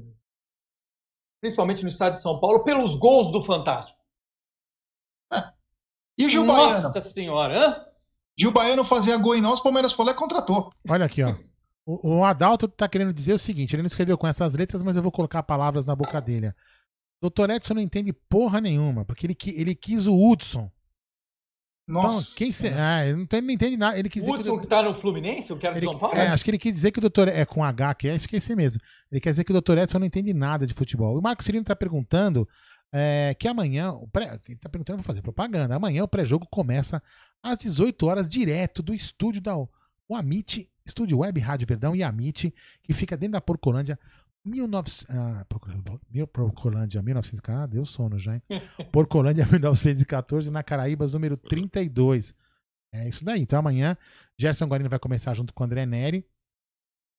principalmente no estado de São Paulo, pelos gols do Fantástico? E o Gil Baiano? Nossa senhora, hã? Gil Baiano fazia gol em nós, o Palmeiras falou e contratou. Olha aqui, ó. O, o Adalto tá querendo dizer o seguinte: ele não escreveu com essas letras, mas eu vou colocar palavras na boca dele. Doutor Edson não entende porra nenhuma, porque ele, ele quis o Hudson. Nossa. Então, quem se, ah, ele não, tem- não entende nada. Ele quis O dizer que o último que tá no Fluminense, o que era do São Paulo? é, acho que ele quis dizer que o doutor. É com H, que é esquecer mesmo. Ele quer dizer que o doutor Edson não entende nada de futebol. O Marco Cirino tá perguntando é, que amanhã. O pré, ele tá perguntando, vou fazer propaganda. Amanhã o pré-jogo começa às 18 horas, direto do estúdio da o Amit, Estúdio Web Rádio Verdão e Amit, que fica dentro da Porcolândia. 1900, ah, Porcolândia 1900, ah, deu sono já, hein? Porcolândia 1914, na Caraíbas, número 32. É isso daí. Então amanhã, Gerson Guarino vai começar junto com o André Neri.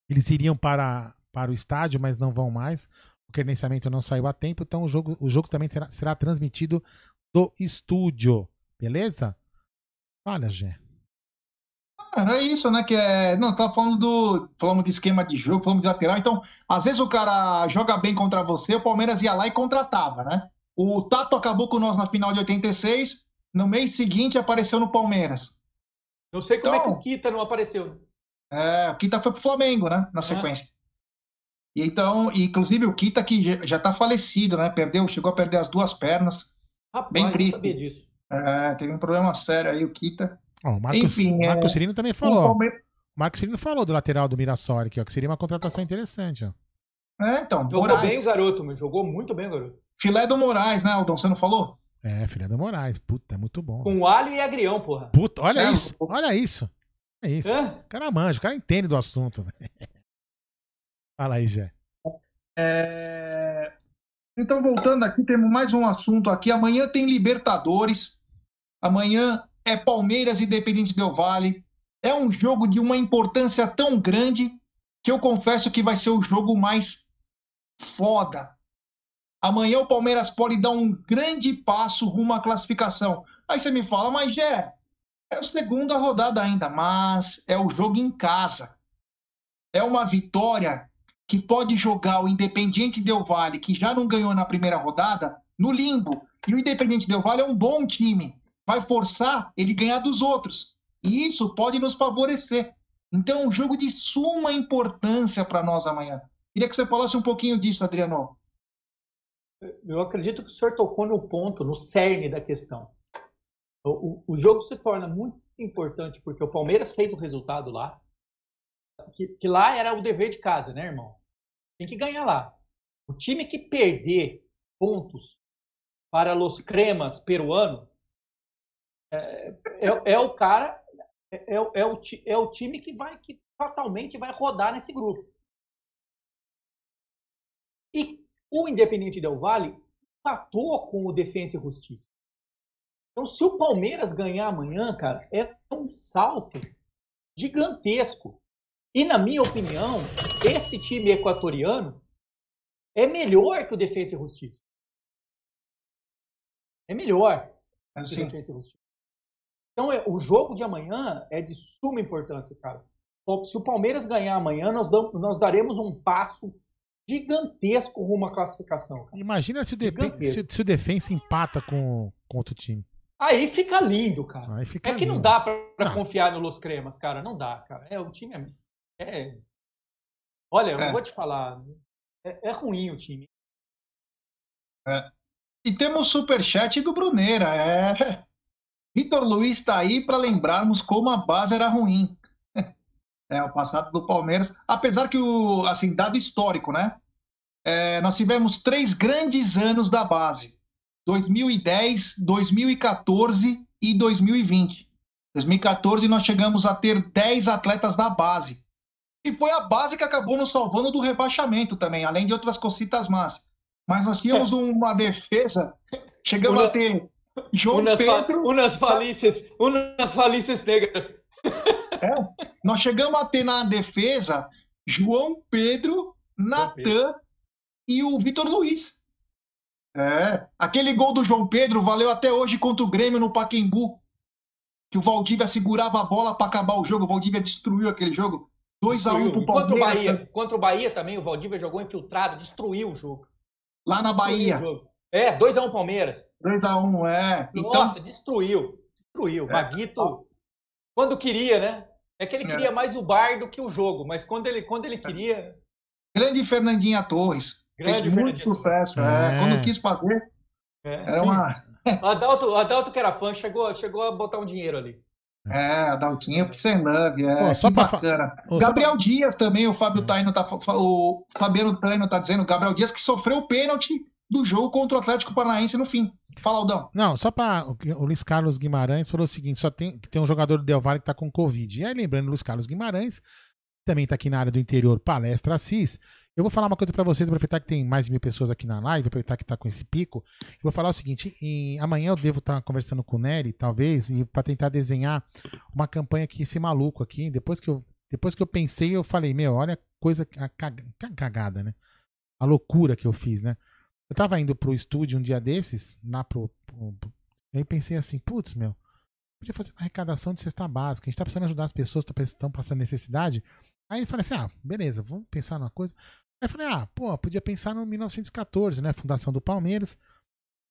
Eles iriam para, para o estádio, mas não vão mais. O credenciamento não saiu a tempo, então o jogo, o jogo também será, será transmitido do estúdio. Beleza? Olha, Gé. Era isso, né? Que é. Não, você tava falando do. Falamos de esquema de jogo, falamos de lateral. Então, às vezes o cara joga bem contra você, o Palmeiras ia lá e contratava, né? O Tato acabou com nós na final de 86. No mês seguinte apareceu no Palmeiras. Não sei como é que Então- o Kita não apareceu. É, o Kita foi pro Flamengo, né? Na sequência. E então, inclusive o Kita que já- tá falecido, né? Perdeu, chegou a perder as duas pernas. Rapaz, Bem não triste. sabia disso. É, teve um problema sério aí, o Kita. Ó, o Marcos, Enfim, é- Marcos Cirino também falou. O Marcos Cirino falou do lateral do Mirassol aqui, ó, que seria uma contratação interessante. Ó. É, então, Jogou Moraes. bem o garoto, meu. Jogou muito bem o garoto. Filé do Moraes, né, Aldão? Você não falou? É, filha do Moraes. Puta, é muito bom. Com alho e agrião, porra. Puta, olha Certo. isso, olha isso. É isso. Hã? O cara manja, o cara entende do assunto. velho. Fala aí, Jé. É, Então, voltando aqui, temos mais um assunto aqui. Amanhã tem Libertadores. Amanhã é Palmeiras Independente Del Vale. É um jogo de uma importância tão grande que eu confesso que vai ser o jogo mais foda Amanhã o Palmeiras pode dar um grande passo rumo à classificação. Aí você me fala, mas Gé, é a segunda rodada ainda, mas é o jogo em casa. É uma vitória que pode jogar o Independiente Del Valle, que já não ganhou na primeira rodada, no limbo. E o Independiente Del Valle é um bom time. Vai forçar ele ganhar dos outros. E isso pode nos favorecer. Então é um jogo de suma importância para nós amanhã. Queria que você falasse um pouquinho disso, Adriano. Eu acredito que o senhor tocou no ponto, no cerne da questão. O, o, o jogo se torna muito importante porque o Palmeiras fez o resultado lá. Que, que, lá era o dever de casa, né, irmão? Tem que ganhar lá. O time que perder pontos para os cremas peruano é, é, é o cara, é, é, é, o, é o time que vai que fatalmente vai rodar nesse grupo. E o Independente Del Vale empatou com o Defensa e Justiça. Então, se o Palmeiras ganhar amanhã, cara, é um salto gigantesco. E, na minha opinião, esse time equatoriano é melhor que o Defensa e Justiça. É melhor assim. que o Defensa e Justiça. Então, é, o jogo de amanhã é de suma importância, cara. Se o Palmeiras ganhar amanhã, nós, damos, nós daremos um passo gigantesco rumo à classificação. Cara. Imagina se o, se, se o Defensa empata com, com outro time. Aí fica lindo, cara. Fica é que lindo. não dá pra, pra confiar no Los Cremas, cara. Não dá, cara. É, o time é. é... Olha, eu É. vou te falar. É, é ruim o time. É. E temos superchat do Bruneira. É. Vitor Luiz está aí para lembrarmos como a base era ruim. É, o passado do Palmeiras. Apesar que o, assim, dado histórico, né? É, nós tivemos três grandes anos da base: 2010, 2014 e 2020. 2014 nós chegamos a ter 10 atletas da base. E foi a base que acabou nos salvando do rebaixamento também, além de outras cocitas más. Mas nós tínhamos uma defesa, chegamos a ter João unas, fa- Pedro. unas falícias, unas falícias negras. Nós chegamos a ter na defesa João Pedro, Natan e o Vitor Luiz. É. Aquele gol do João Pedro valeu até hoje contra o Grêmio no Paquembu. Que o Valdívia segurava a bola para acabar o jogo. O Valdívia destruiu aquele jogo. 2x1 pro Contra o Palmeiras. Bahia. Contra o Bahia também, o Valdívia jogou infiltrado, destruiu o jogo. Lá na Bahia. É, 2x1 Palmeiras. 2x1, é. Então, Nossa, destruiu. Destruiu. É. Maguito, quando queria, né? É que ele É. queria mais o bar do que o jogo, mas quando ele, quando ele queria. grande Fernandinha Torres. Grande fez muito sucesso. É. é. Quando quis fazer, É. era uma. O Adalto, Adalto, que era fã, chegou, chegou a botar um dinheiro ali. É, Adaltinho, Pixel Love, é, Ó, só que pra fa- bacana. Só Gabriel Dias também, o Fábio Taino tá, o Fabiano Taino tá dizendo, Gabriel Dias que sofreu o pênalti do jogo contra o Atlético Paranaense no fim. Fala, Aldão. Não, só para o Luiz Carlos Guimarães falou o seguinte: só tem, tem um jogador do Del Valle que tá com Covid. E aí, lembrando, Luiz Carlos Guimarães também tá aqui na área do interior, palestra Assis. Eu vou falar uma coisa para vocês, aproveitar que tem mais de mil pessoas aqui na live, aproveitar que tá com esse pico. Eu vou falar o seguinte: em- amanhã eu devo estar conversando com o Nery, talvez, e para tentar desenhar uma campanha que esse maluco aqui, depois que eu, depois que eu pensei, eu falei, meu, olha a coisa, a cagada, né? A loucura que eu fiz, né? Eu tava indo pro estúdio um dia desses, lá pro. aí pensei assim, putz, meu, podia fazer uma arrecadação de cesta básica. A gente tá precisando ajudar as pessoas que estão passando necessidade. Aí falei assim, ah, beleza, vamos pensar numa coisa. Aí falei, ah, pô, podia pensar no 1914, né? Fundação do Palmeiras.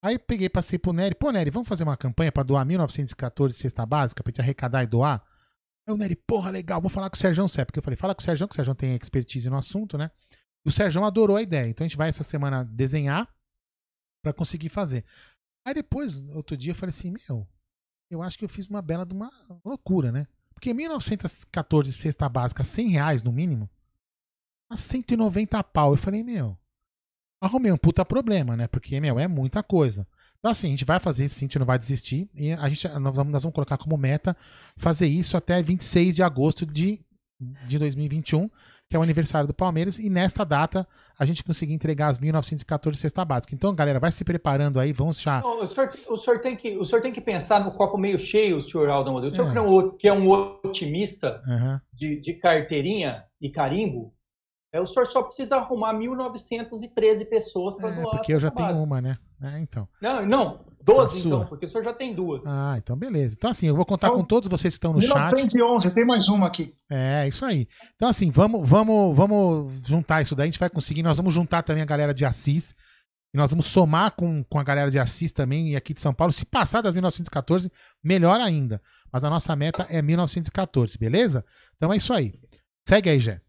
Aí peguei, passei pro Nery. Pô, Nery, vamos fazer uma campanha pra doar 1914 cesta básica, pra gente arrecadar e doar? Aí o Nery, porra, legal, vou falar com o Sérgio Sé, porque eu falei, fala com o Sérgio, que o Sérgio tem expertise no assunto, né? O Sérgio adorou a ideia. Então a gente vai essa semana desenhar pra conseguir fazer. Aí depois, outro dia, eu falei assim, meu, eu acho que eu fiz uma bela de uma loucura, né? Porque 1914 cesta básica, 100 reais no mínimo, a 190 pau. Eu falei, meu, arrumei um puta problema, né? Porque, meu, é muita coisa. Então, assim, a gente vai fazer sim, a gente não vai desistir. E a gente, nós, vamos, nós vamos colocar como meta fazer isso até 26 de agosto de, de 2021, que é o aniversário do Palmeiras. E nesta data, a gente conseguir entregar as 1914 cesta básica. Então, galera, vai se preparando aí, vamos já. O, senhor, o, senhor tem que, o senhor tem que pensar no copo meio cheio, senhor Aldo Amadeu. O senhor É. que é um, que é um otimista Aham. de, de carteirinha e carimbo, É, o senhor só precisa arrumar 1.913 pessoas para É, doar. porque eu já essa tenho uma, né? É, então. Não, não, 12 A então, porque o senhor já tem duas. Ah, então beleza. Então, assim, eu vou contar com todos vocês que estão no chat. 1911, tem mais uma aqui. É, isso aí. Então, assim, vamos, vamos, vamos juntar isso daí, a gente vai conseguir. Nós vamos juntar também a galera de Assis. E nós vamos somar com, com a galera de Assis também e aqui de São Paulo. Se passar das 1914, melhor ainda. Mas a nossa meta é 1914, beleza? Então é isso aí. Segue aí, Gé.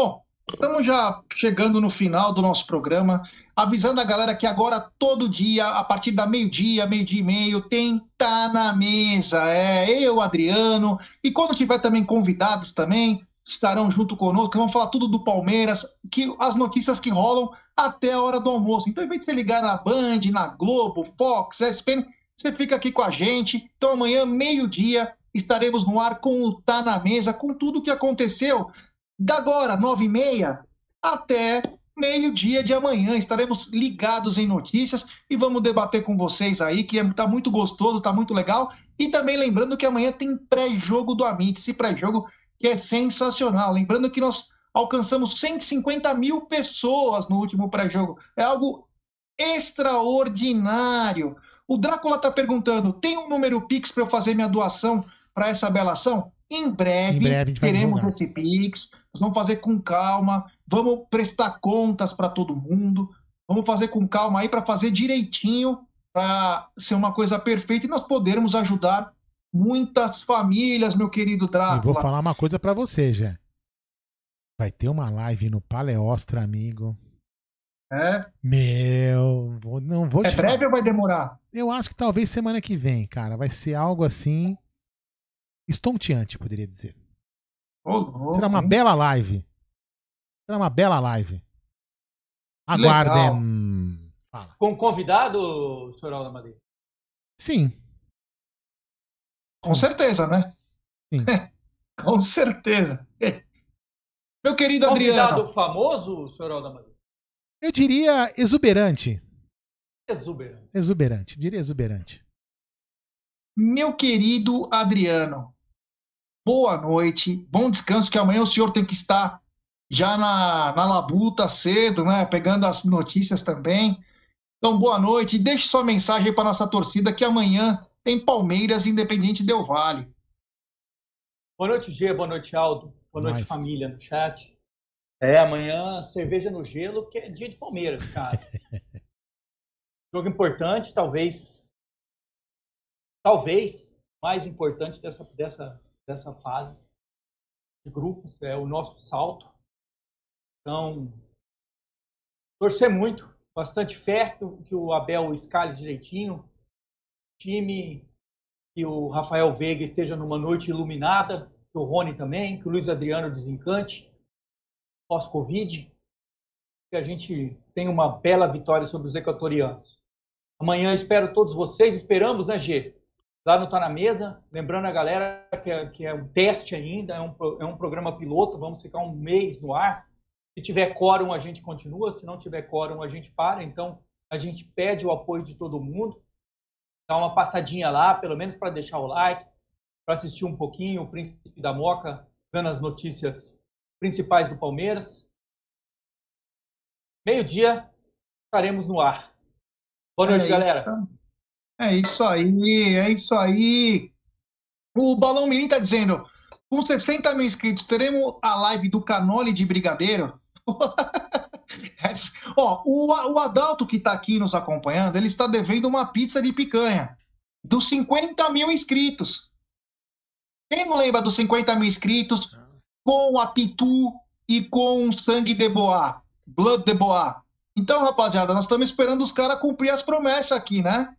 Bom, estamos já chegando no final do nosso programa, avisando a galera que agora, todo dia, a partir da meio-dia, meio-dia e meio, tem Tá na Mesa. É, eu, Adriano, e quando tiver também convidados também, estarão junto conosco, vamos falar tudo do Palmeiras, que as notícias que rolam até a hora do almoço. Então, em vez de você ligar na Band, na Globo, Fox, ESPN, você fica aqui com a gente. Então, amanhã, meio-dia, estaremos no ar com o Tá na Mesa, com tudo o que aconteceu da agora, nove e meia, até meio-dia de amanhã. Estaremos ligados em notícias e vamos debater com vocês aí, que está muito gostoso, está muito legal. E também lembrando que amanhã tem pré-jogo do Amit, esse pré-jogo que é sensacional. Lembrando que nós alcançamos 150 mil pessoas no último pré-jogo. É algo extraordinário. O Drácula está perguntando: tem um número Pix para eu fazer minha doação para essa bela ação? Em breve, Em breve teremos esse Pix. Vamos fazer com calma, vamos prestar contas para todo mundo. Vamos fazer com calma aí para fazer direitinho, para ser uma coisa perfeita e nós podermos ajudar muitas famílias, meu querido E Drácula. vou falar uma coisa pra você, Gé. Vai ter uma live no Paleostra, amigo. É? Meu, vou- não vou É breve falar. ou vai demorar? Eu acho que talvez semana que vem, cara. Vai ser algo assim. Estonteante, poderia dizer. Louco, Será uma bela live. Será uma bela live. Aguardem. Com convidado, senhor Alda Madeira? Sim. Com certeza, né? Sim. Com certeza. Meu querido Adriano. Convidado famoso, senhor Alda Madeira? Eu diria exuberante. Exuberante. Exuberante. Diria exuberante. Meu querido Adriano, boa noite, bom descanso, que amanhã o senhor tem que estar já na, na labuta cedo, né? Pegando as notícias também. Então, boa noite. Deixe sua mensagem para nossa torcida que amanhã tem Palmeiras e Independente Del Vale. Boa noite, G. Boa noite, Aldo. Boa noite, Nice. família no chat. É, amanhã cerveja no gelo, que é dia de Palmeiras, cara. Jogo importante, talvez. Talvez mais importante dessa, dessa, dessa fase de grupos é o nosso salto. Então, torcer muito, bastante fé que o- Abel escale direitinho. Time que o Rafael Veiga esteja numa noite iluminada, que o Rony também, que o Luiz Adriano desencante pós-Covid, que a gente tenha uma bela vitória sobre os equatorianos. Amanhã espero todos vocês, esperamos, né, G? Lá no Tá Na Mesa, lembrando a galera que é, que é um teste ainda, é um, é um programa piloto, vamos ficar um mês no ar. Se tiver quórum, a gente continua, se não tiver quórum, a gente para. Então, a gente pede o apoio de todo mundo dar uma passadinha lá, pelo menos para deixar o like, para assistir um pouquinho o Príncipe da Moca, dando as notícias principais do Palmeiras. Meio-dia, estaremos no ar. Boa noite, É galera. isso. É isso aí, é isso aí. O Balão Mirim tá dizendo: com 60 mil inscritos, teremos a live do Canole de Brigadeiro? Ó, o, o Adalto que tá aqui nos acompanhando, ele está devendo uma pizza de picanha dos 50 mil inscritos. Quem não lembra dos 50 mil inscritos com a Pitu e com sangue de boa, blood de boa? Então, rapaziada, nós estamos esperando os caras cumprir as promessas aqui, né?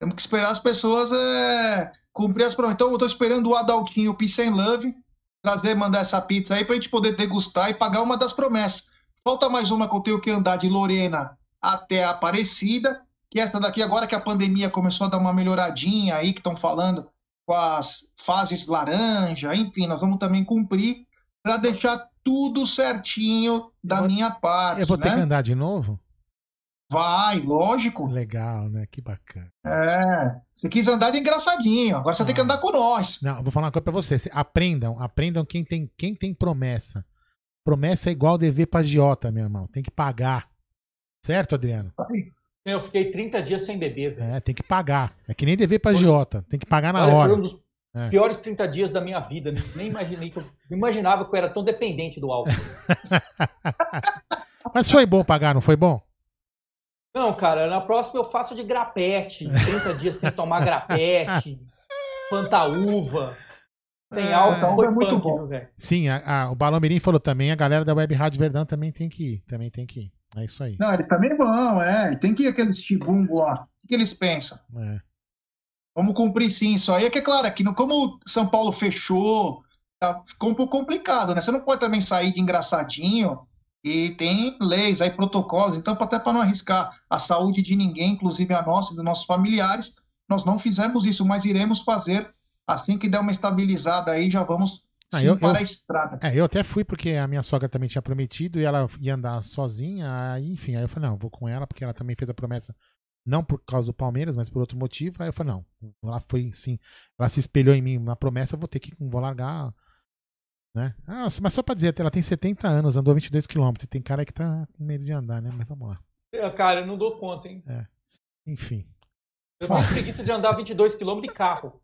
Temos que esperar as pessoas é, cumprir as promessas. Então, eu tô esperando o Adaltinho Peace and Love trazer, mandar essa pizza aí pra gente poder degustar e pagar uma das promessas. Falta mais uma que eu tenho que andar de Lorena até Aparecida, que essa daqui agora que a pandemia começou a dar uma melhoradinha aí, que estão falando com as fases laranja, enfim, nós vamos também cumprir para deixar tudo certinho da minha parte, Eu vou ter né? que andar de novo? Vai, lógico. Legal, né? Que bacana. É, você quis andar de engraçadinho, agora você tem que andar com nós. Não, eu vou falar uma coisa pra você. Cê- Aprendam, aprendam quem tem, quem tem promessa. Promessa é igual dever pra agiota, meu irmão. Tem que pagar. Certo, Adriano? Eu fiquei 30 dias sem beber, velho. É, tem que pagar. É que nem dever pra agiota. Tem que pagar na Olha, hora. Foi um dos É. piores 30 dias da minha vida. Nem imaginei que eu, imaginava que eu era tão dependente do álcool. Mas foi bom pagar, não foi bom? Não, cara, na próxima eu faço de grapete. 30 dias sem tomar grapete, pantaúva. Sem álcool, foi é muito punk, bom. velho? Sim, a- a- o Balão Mirim falou também, a galera da Web Rádio Verdão também tem que ir. Também tem que ir. É isso aí. Não, eles também vão, é. Tem que ir aqueles chibungo lá. O que eles pensam? É. Vamos cumprir sim isso aí. É que é claro, que no- como São Paulo fechou, tá- ficou um pouco complicado, né? Você não pode também sair de engraçadinho e tem leis, aí protocolos. Então, até para não arriscar a saúde de ninguém, inclusive a nossa e dos nossos familiares, nós não fizemos isso, mas iremos fazer assim que der uma estabilizada aí, já vamos Ah, sim eu- para eu- a estrada. É, eu até fui porque a minha sogra também tinha prometido e ela ia andar sozinha. Aí, enfim, aí eu falei, não, vou com ela, porque ela também fez a promessa, não por causa do Palmeiras, mas por outro motivo. Aí eu falei, não, ela foi sim, ela se espelhou em mim na promessa, eu vou ter que, vou largar. Né? Ah, mas só pra dizer, ela tem 70 anos, andou 22 quilômetros. Tem cara que tá com medo de andar, né? Mas vamos lá. Cara, eu não dou conta, hein? Enfim. Eu Fala. tenho preguiça de andar 22 km de carro.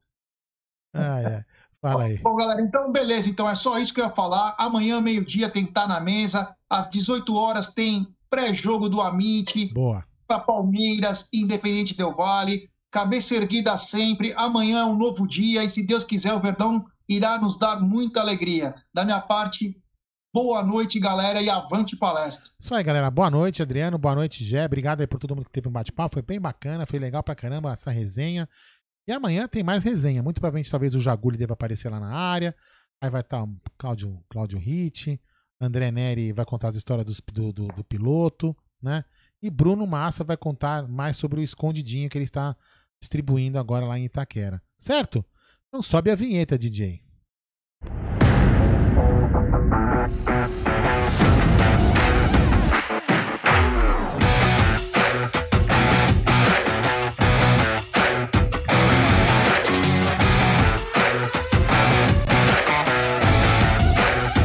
Ah, é. Fala aí. Bom, galera, então beleza. Então é só isso que eu ia falar. Amanhã, meio-dia, tem que estar na mesa. Às 18 horas tem pré-jogo do Amit. Boa. Para Palmeiras, Independente Del Vale. Cabeça erguida sempre. Amanhã é um novo dia e, se Deus quiser, o Verdão irá nos dar muita alegria. Da minha parte, boa noite, galera, e avante palestra. Isso aí, galera. Boa noite, Adriano. Boa noite, Gé. Obrigado aí por todo mundo que teve um bate-papo. Foi bem bacana, foi legal pra caramba essa resenha. E amanhã tem mais resenha. Muito provavelmente, talvez o Jaguli deva aparecer lá na área. Aí vai estar o Cláudio, Cláudio Ritt. André Neri vai contar as histórias do, do, do piloto, né? E Bruno Massa vai contar mais sobre o escondidinho que ele está distribuindo agora lá em Itaquera. Certo? Então sobe a vinheta, DJ.